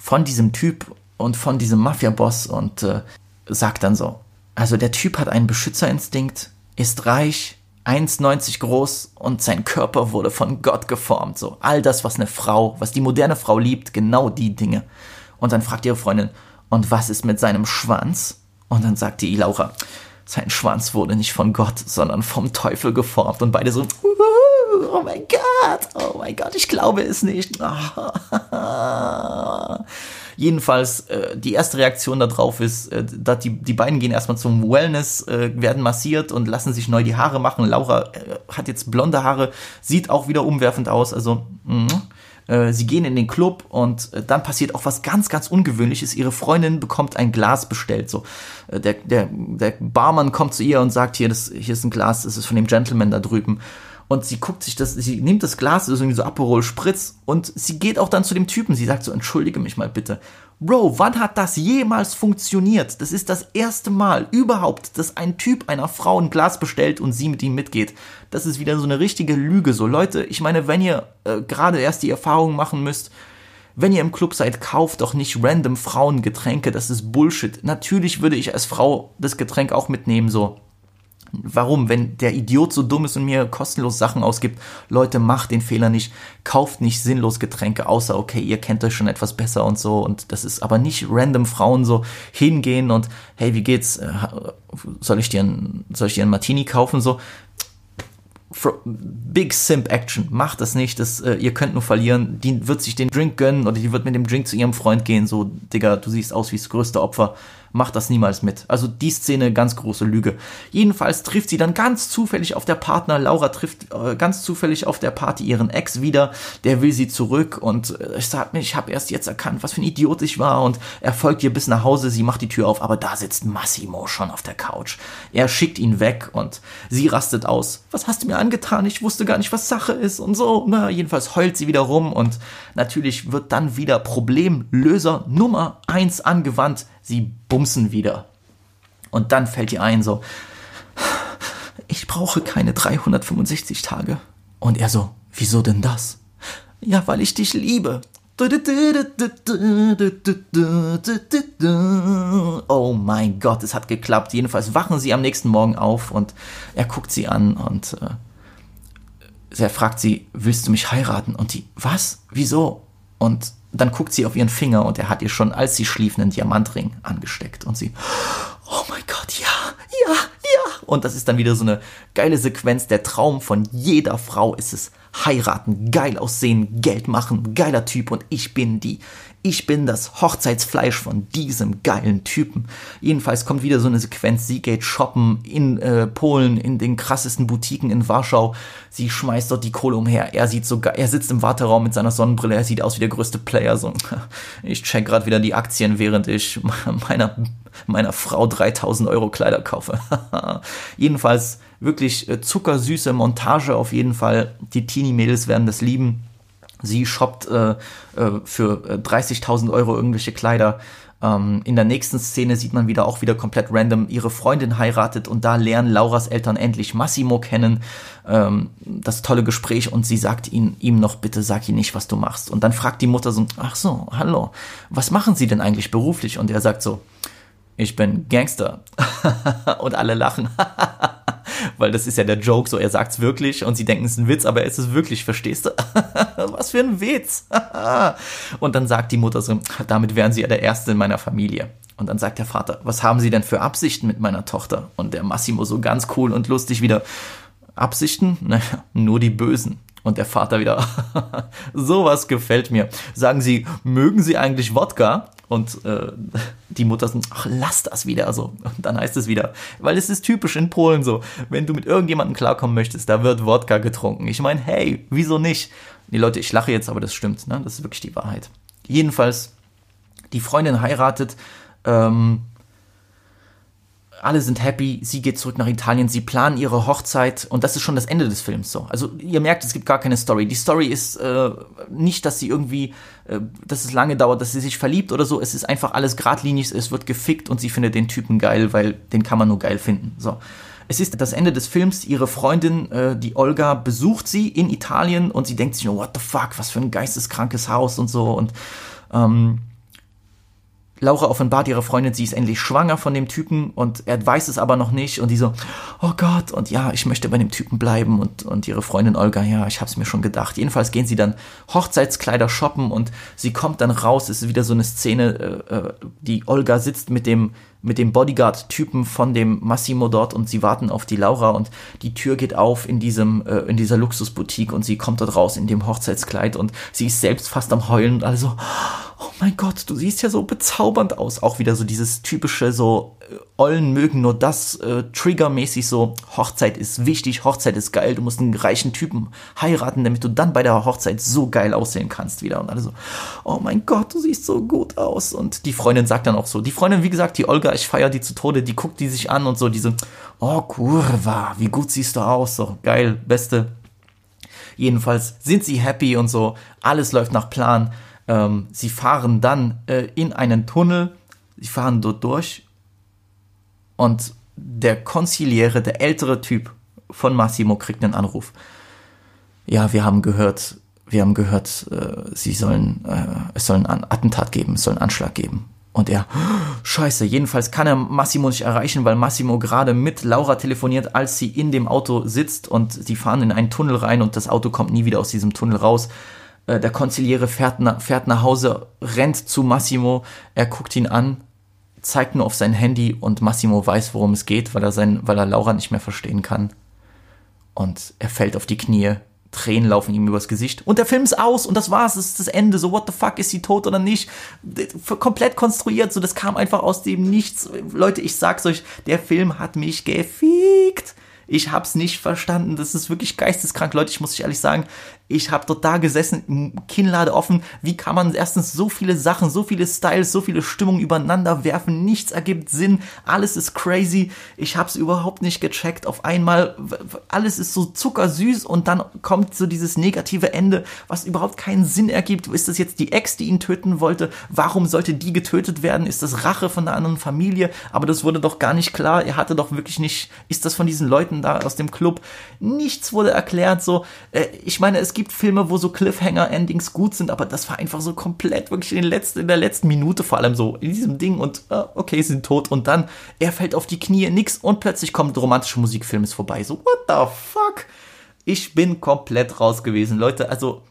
von diesem Typ und von diesem Mafia-Boss und äh, sagt dann so: Also der Typ hat einen Beschützerinstinkt, ist reich, 1,90 groß und sein Körper wurde von Gott geformt. So all das, was eine Frau, was die moderne Frau liebt, genau die Dinge. Und dann fragt ihre Freundin, und was ist mit seinem Schwanz? Und dann sagt die Laura, sein Schwanz wurde nicht von Gott, sondern vom Teufel geformt. Und beide so, oh mein Gott, oh mein Gott, ich glaube es nicht. Jedenfalls, äh, die erste Reaktion darauf ist, äh, dass die, die beiden gehen erstmal zum Wellness, äh, werden massiert und lassen sich neu die Haare machen. Laura äh, hat jetzt blonde Haare, sieht auch wieder umwerfend aus, also mh. Äh, sie gehen in den Club und äh, dann passiert auch was ganz, ganz Ungewöhnliches. Ihre Freundin bekommt ein Glas bestellt. So, äh, der, der, der Barmann kommt zu ihr und sagt, hier, das, hier ist ein Glas, das ist von dem Gentleman da drüben und sie guckt sich das, sie nimmt das Glas, das ist irgendwie so Aperol Spritz und sie geht auch dann zu dem Typen, sie sagt so, entschuldige mich mal bitte. Bro, wann hat das jemals funktioniert? Das ist das erste Mal überhaupt, dass ein Typ einer Frau ein Glas bestellt und sie mit ihm mitgeht. Das ist wieder so eine richtige Lüge. So Leute, ich meine, wenn ihr äh, gerade erst die Erfahrung machen müsst, wenn ihr im Club seid, kauft doch nicht random Frauen Getränke, das ist Bullshit. Natürlich würde ich als Frau das Getränk auch mitnehmen, so. Warum? Wenn der Idiot so dumm ist und mir kostenlos Sachen ausgibt, Leute, macht den Fehler nicht, kauft nicht sinnlos Getränke, außer okay, ihr kennt euch schon etwas besser und so. Und das ist aber nicht random Frauen so hingehen und hey, wie geht's? Äh, soll ich dir einen, soll ich dir einen Martini kaufen? So, Big Simp Action. Macht das nicht. Das, äh, ihr könnt nur verlieren. Die wird sich den Drink gönnen oder die wird mit dem Drink zu ihrem Freund gehen. So, Digga, du siehst aus wie das größte Opfer macht das niemals mit. Also die Szene, ganz große Lüge. Jedenfalls trifft sie dann ganz zufällig auf der Partner, Laura trifft äh, ganz zufällig auf der Party ihren Ex wieder, der will sie zurück und äh, ich sag mir, ich habe erst jetzt erkannt, was für ein Idiot ich war und er folgt ihr bis nach Hause, sie macht die Tür auf, aber da sitzt Massimo schon auf der Couch. Er schickt ihn weg und sie rastet aus. Was hast du mir angetan? Ich wusste gar nicht, was Sache ist und so. Na, jedenfalls heult sie wieder rum und natürlich wird dann wieder Problemlöser Nummer eins angewandt sie bumsen wieder. Und dann fällt ihr ein so, ich brauche keine 365 Tage. Und er so, wieso denn das? Ja, weil ich dich liebe. Oh mein Gott, es hat geklappt. Jedenfalls wachen sie am nächsten Morgen auf und er guckt sie an und äh, er fragt sie, willst du mich heiraten? Und die, was? Wieso? Und dann guckt sie auf ihren Finger und er hat ihr schon, als sie schlief, einen Diamantring angesteckt. Und sie, oh mein Gott, ja, ja, ja. Und das ist dann wieder so eine geile Sequenz. Der Traum von jeder Frau ist es, heiraten, geil aussehen, Geld machen, geiler Typ und ich bin die. Ich bin das Hochzeitsfleisch von diesem geilen Typen. Jedenfalls kommt wieder so eine Sequenz. Sie geht shoppen in äh, Polen, in den krassesten Boutiquen in Warschau. Sie schmeißt dort die Kohle umher. Er sieht sogar, er sitzt im Warteraum mit seiner Sonnenbrille. Er sieht aus wie der größte Player. So, ich check gerade wieder die Aktien, während ich meiner, meiner Frau 3000 Euro Kleider kaufe. Jedenfalls wirklich äh, zuckersüße Montage auf jeden Fall. Die Teenie-Mädels werden das lieben. Sie shoppt äh, äh, für 30.000 äh, Euro irgendwelche Kleider. Ähm, in der nächsten Szene sieht man wieder auch wieder komplett random, ihre Freundin heiratet und da lernen Lauras Eltern endlich Massimo kennen. Ähm, das tolle Gespräch und sie sagt ihn, ihm noch, bitte sag ihm nicht, was du machst. Und dann fragt die Mutter so, ach so, hallo, was machen Sie denn eigentlich beruflich? Und er sagt so, ich bin Gangster. und alle lachen. Weil das ist ja der Joke, so er sagt's wirklich und sie denken, es ist ein Witz, aber es ist wirklich, verstehst du? Was für ein Witz. und dann sagt die Mutter so, damit wären sie ja der Erste in meiner Familie. Und dann sagt der Vater, was haben Sie denn für Absichten mit meiner Tochter? Und der Massimo so ganz cool und lustig wieder, Absichten? Naja, nur die Bösen. Und der Vater wieder, sowas gefällt mir. Sagen Sie, mögen Sie eigentlich Wodka? Und äh, die Mutter sagt, ach, lass das wieder so. Und dann heißt es wieder, weil es ist typisch in Polen so, wenn du mit irgendjemandem klarkommen möchtest, da wird Wodka getrunken. Ich meine, hey, wieso nicht? Die Leute, ich lache jetzt, aber das stimmt, ne? Das ist wirklich die Wahrheit. Jedenfalls, die Freundin heiratet, ähm, alle sind happy, sie geht zurück nach Italien, sie planen ihre Hochzeit und das ist schon das Ende des Films so. Also ihr merkt, es gibt gar keine Story. Die Story ist äh, nicht, dass sie irgendwie, äh, dass es lange dauert, dass sie sich verliebt oder so. Es ist einfach alles geradlinig, es wird gefickt und sie findet den Typen geil, weil den kann man nur geil finden. So. Es ist das Ende des Films, ihre Freundin, äh, die Olga, besucht sie in Italien und sie denkt sich, oh, what the fuck, was für ein geisteskrankes Haus und so und ähm, Laura offenbart ihrer Freundin, sie ist endlich schwanger von dem Typen und er weiß es aber noch nicht und die so, oh Gott, und ja, ich möchte bei dem Typen bleiben und, und ihre Freundin Olga, ja, ich hab's mir schon gedacht. Jedenfalls gehen sie dann Hochzeitskleider shoppen und sie kommt dann raus, es ist wieder so eine Szene, äh, äh die Olga sitzt mit dem mit dem Bodyguard-Typen von dem Massimo dort und sie warten auf die Laura und die Tür geht auf in diesem, äh, in dieser Luxusboutique und sie kommt dort raus in dem Hochzeitskleid und sie ist selbst fast am Heulen und alle oh mein Gott, du siehst ja so bezaubernd aus. Auch wieder so dieses typische, so, äh, Ollen mögen nur das, äh, triggermäßig so, Hochzeit ist wichtig, Hochzeit ist geil, du musst einen reichen Typen heiraten, damit du dann bei der Hochzeit so geil aussehen kannst wieder. Und alle so, oh mein Gott, du siehst so gut aus. Und die Freundin sagt dann auch so, die Freundin, wie gesagt, die Olga, ich feiere die zu Tode, die guckt die sich an und so, diese, oh Kurva, wie gut siehst du aus, so geil, beste. Jedenfalls sind sie happy und so, alles läuft nach Plan. Ähm, sie fahren dann äh, in einen Tunnel, sie fahren dort durch und der Konziliere, der ältere Typ von Massimo, kriegt einen Anruf. Ja, wir haben gehört, wir haben gehört, äh, sie sollen, äh, es soll ein Attentat geben, es soll einen Anschlag geben. Und er, scheiße, jedenfalls kann er Massimo nicht erreichen, weil Massimo gerade mit Laura telefoniert, als sie in dem Auto sitzt und sie fahren in einen Tunnel rein und das Auto kommt nie wieder aus diesem Tunnel raus. Äh, der Konziliere fährt, na, fährt nach Hause, rennt zu Massimo, er guckt ihn an, zeigt nur auf sein Handy und Massimo weiß, worum es geht, weil er, sein, weil er Laura nicht mehr verstehen kann. Und er fällt auf die Knie, Tränen laufen ihm übers Gesicht und der Film ist aus und das war's, das ist das Ende. So, what the fuck, ist sie tot oder nicht? Komplett konstruiert, so, das kam einfach aus dem Nichts. Leute, ich sag's euch, der Film hat mich gefickt. Ich hab's nicht verstanden. Das ist wirklich geisteskrank, Leute. Ich muss euch ehrlich sagen, ich habe dort da gesessen, Kinnlade offen. Wie kann man erstens so viele Sachen, so viele Styles, so viele Stimmungen übereinander werfen? Nichts ergibt Sinn. Alles ist crazy. Ich habe es überhaupt nicht gecheckt. Auf einmal alles ist so zuckersüß und dann kommt so dieses negative Ende, was überhaupt keinen Sinn ergibt. Ist das jetzt die Ex, die ihn töten wollte? Warum sollte die getötet werden? Ist das Rache von einer anderen Familie? Aber das wurde doch gar nicht klar. Er hatte doch wirklich nicht. Ist das von diesen Leuten da aus dem Club? Nichts wurde erklärt. So, äh, ich meine, es gibt Filme, wo so Cliffhanger-Endings gut sind, aber das war einfach so komplett wirklich in, letzten, in der letzten Minute vor allem so in diesem Ding und uh, okay, sie sind tot und dann er fällt auf die Knie, nix und plötzlich kommt romantische Musikfilm ist vorbei. So, what the fuck? Ich bin komplett raus gewesen, Leute. Also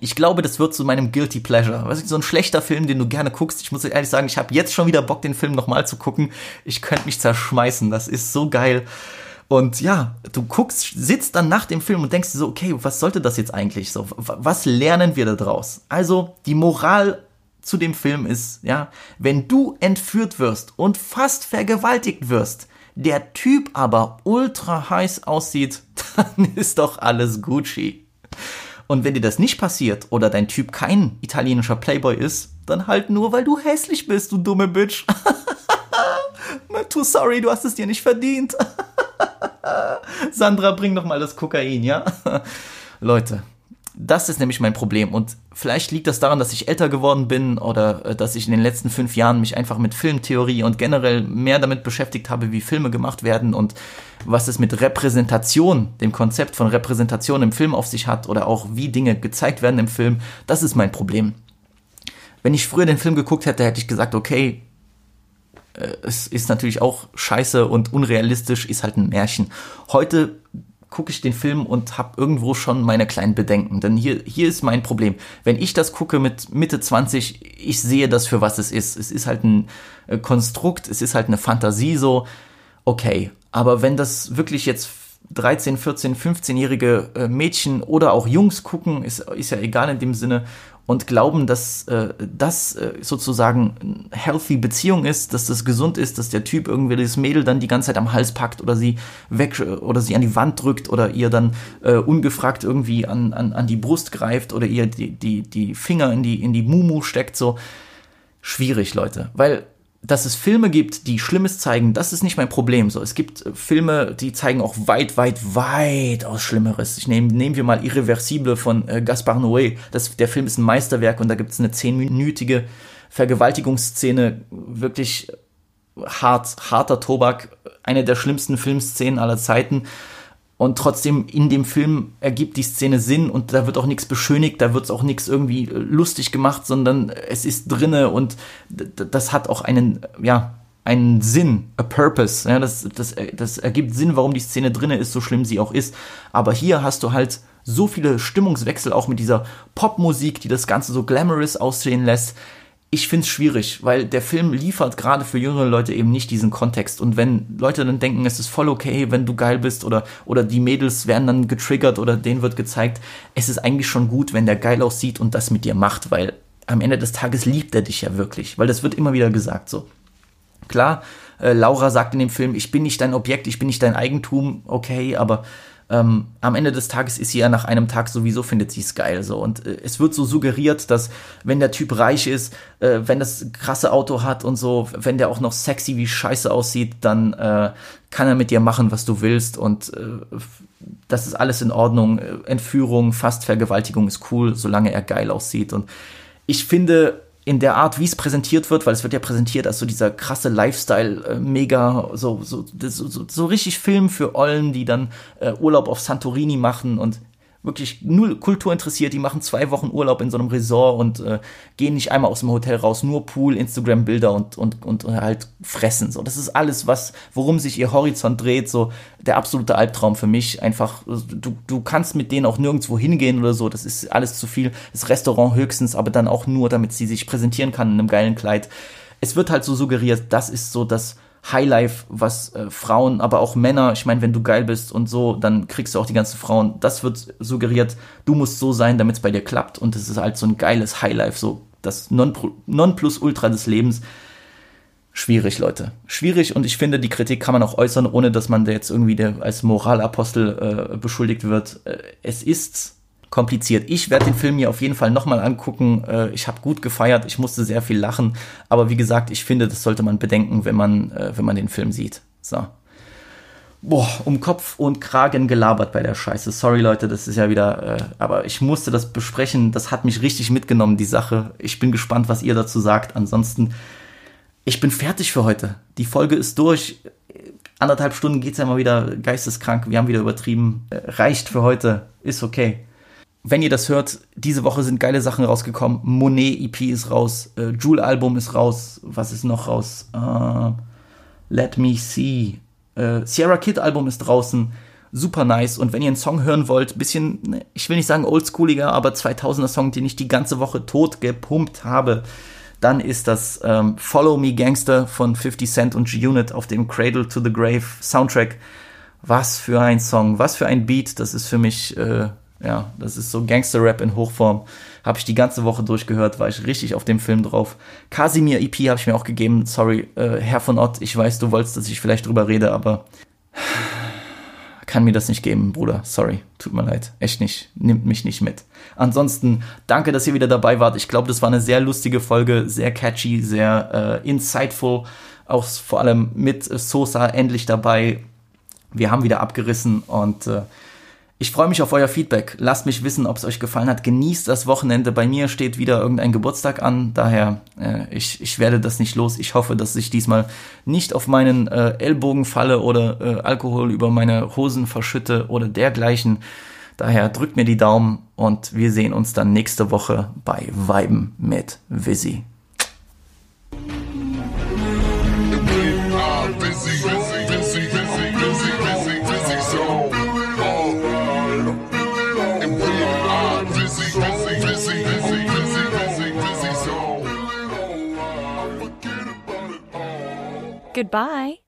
ich glaube, das wird zu meinem Guilty Pleasure. Weißt du, so ein schlechter Film, den du gerne guckst. Ich muss ehrlich sagen, ich habe jetzt schon wieder Bock, den Film nochmal zu gucken. Ich könnte mich zerschmeißen. Das ist so geil. Und ja, du guckst, sitzt dann nach dem Film und denkst dir so, okay, was sollte das jetzt eigentlich so? Was lernen wir da draus? Also, die Moral zu dem Film ist, ja, wenn du entführt wirst und fast vergewaltigt wirst, der Typ aber ultra heiß aussieht, dann ist doch alles Gucci. Und wenn dir das nicht passiert oder dein Typ kein italienischer Playboy ist, dann halt nur, weil du hässlich bist, du dumme Bitch. Too sorry, du hast es dir nicht verdient. Sandra, bring doch mal das Kokain, ja? Leute, das ist nämlich mein Problem. Und Vielleicht liegt das daran, dass ich älter geworden bin oder äh, dass ich in den letzten fünf Jahren mich einfach mit Filmtheorie und generell mehr damit beschäftigt habe, wie Filme gemacht werden und was es mit Repräsentation, dem Konzept von Repräsentation im Film auf sich hat oder auch wie Dinge gezeigt werden im Film. Das ist mein Problem. Wenn ich früher den Film geguckt hätte, hätte ich gesagt, okay, es ist natürlich auch scheiße und unrealistisch, ist halt ein Märchen. Heute gucke ich den Film und habe irgendwo schon meine kleinen Bedenken. Denn hier, hier ist mein Problem. Wenn ich das gucke mit Mitte 20, ich sehe das für was es ist. Es ist halt ein äh, Konstrukt, es ist halt eine Fantasie so. Okay, aber wenn das wirklich jetzt 13, 14, 15-jährige Mädchen oder auch Jungs gucken, ist, ist ja egal in dem Sinne, und glauben, dass äh, das äh, sozusagen eine healthy Beziehung ist, dass das gesund ist, dass der Typ irgendwie das Mädel dann die ganze Zeit am Hals packt oder sie weg oder sie an die Wand drückt oder ihr dann äh, ungefragt irgendwie an, an, an die Brust greift oder ihr die, die, die Finger in die, in die Mumu steckt, so schwierig, Leute. Weil dass es Filme gibt, die Schlimmes zeigen, das ist nicht mein Problem. So, es gibt äh, Filme, die zeigen auch weit, weit, weit aus Schlimmeres. Ich nehme, nehmen wir mal Irreversible von äh, Gaspar Noé. Das, der Film ist ein Meisterwerk und da gibt es eine zehnminütige Vergewaltigungsszene, wirklich hart, harter Tobak, eine der schlimmsten Filmszenen aller Zeiten. Und trotzdem in dem Film ergibt die Szene Sinn und da wird auch nichts beschönigt, da wird auch nichts irgendwie äh, lustig gemacht, sondern es ist drinne und das hat auch einen, ja, einen Sinn, a purpose. Ja, das, das, das ergibt Sinn, warum die Szene drinne ist, so schlimm sie auch ist. Aber hier hast du halt so viele Stimmungswechsel auch mit dieser Popmusik, die das Ganze so glamorous aussehen lässt ich finde es schwierig, weil der Film liefert gerade für jüngere Leute eben nicht diesen Kontext. Und wenn Leute dann denken, es ist voll okay, wenn du geil bist oder, oder die Mädels werden dann getriggert oder denen wird gezeigt, es ist eigentlich schon gut, wenn der geil aussieht und das mit dir macht, weil am Ende des Tages liebt er dich ja wirklich, weil das wird immer wieder gesagt so. Klar, äh, Laura sagt in dem Film, ich bin nicht dein Objekt, ich bin nicht dein Eigentum, okay, aber ähm, am Ende des Tages ist sie ja nach einem Tag sowieso, findet sie es geil so. Und äh, es wird so suggeriert, dass wenn der Typ reich ist, äh, wenn das krasse Auto hat und so, wenn der auch noch sexy wie scheiße aussieht, dann äh, kann er mit dir machen, was du willst. Und äh, das ist alles in Ordnung. Entführung, fast Vergewaltigung ist cool, solange er geil aussieht. Und ich finde, in der Art, wie es präsentiert wird, weil es wird ja präsentiert als so dieser krasse Lifestyle, äh, mega, so, so, so, so, richtig Film für Ollen, die dann äh, Urlaub auf Santorini machen und wirklich null Kultur interessiert, die machen zwei Wochen Urlaub in so einem Resort und äh, gehen nicht einmal aus dem Hotel raus, nur Pool, Instagram-Bilder und, und, und halt fressen. So, das ist alles, was, worum sich ihr Horizont dreht, so der absolute Albtraum für mich. Einfach, du, du kannst mit denen auch nirgendwo hingehen oder so, das ist alles zu viel. Das Restaurant höchstens, aber dann auch nur, damit sie sich präsentieren kann in einem geilen Kleid. Es wird halt so suggeriert, das ist so das Highlife, was äh, Frauen, aber auch Männer, ich meine, wenn du geil bist und so, dann kriegst du auch die ganzen Frauen. Das wird suggeriert, du musst so sein, damit es bei dir klappt. Und es ist halt so ein geiles Highlife, so das Nonplusultra des Lebens. Schwierig, Leute. Schwierig und ich finde, die Kritik kann man auch äußern, ohne dass man da jetzt irgendwie der, als Moralapostel äh, beschuldigt wird. Äh, es ist kompliziert. Ich werde den Film mir auf jeden Fall nochmal angucken. Äh, ich habe gut gefeiert, ich musste sehr viel lachen. Aber wie gesagt, ich finde, das sollte man bedenken, wenn man, äh, wenn man den Film sieht. So. Boah, um Kopf und Kragen gelabert bei der Scheiße. Sorry, Leute, das ist ja wieder, äh, aber ich musste das besprechen. Das hat mich richtig mitgenommen, die Sache. Ich bin gespannt, was ihr dazu sagt. Ansonsten, ich bin fertig für heute. Die Folge ist durch. Anderthalb Stunden geht's ja mal wieder geisteskrank. Wir haben wieder übertrieben. Äh, reicht für heute. Ist okay wenn ihr das hört, diese Woche sind geile Sachen rausgekommen. Monet EP ist raus, äh, Jewel Album ist raus. Was ist noch raus? Uh, Let Me See. Äh, Sierra Kid Album ist draußen. Super nice. Und wenn ihr einen Song hören wollt, bisschen, ne, ich will nicht sagen oldschooliger, aber 2000er Song, den ich die ganze Woche tot gepumpt habe, dann ist das ähm, Follow Me Gangster von 50 Cent und G-Unit auf dem Cradle to the Grave Soundtrack. Was für ein Song, was für ein Beat. Das ist für mich äh, ja, das ist so Gangster-Rap in Hochform. Habe ich die ganze Woche durchgehört, war ich richtig auf dem Film drauf. Casimir EP habe ich mir auch gegeben. Sorry, äh, Herr von Ott, ich weiß, du wolltest, dass ich vielleicht drüber rede, aber kann mir das nicht geben, Bruder. Sorry, tut mir leid. Echt nicht. Nimmt mich nicht mit. Ansonsten, danke, dass ihr wieder dabei wart. Ich glaube, das war eine sehr lustige Folge, sehr catchy, sehr äh, insightful. Auch vor allem mit Sosa endlich dabei. Wir haben wieder abgerissen und äh, Ich freue mich auf euer Feedback. Lasst mich wissen, ob es euch gefallen hat. Genießt das Wochenende. Bei mir steht wieder irgendein Geburtstag an. Daher, äh, ich, ich werde das nicht los. Ich hoffe, dass ich diesmal nicht auf meinen äh, Ellbogen falle oder äh, Alkohol über meine Hosen verschütte oder dergleichen. Daher drückt mir die Daumen und wir sehen uns dann nächste Woche bei Weiben mit Visi. Goodbye.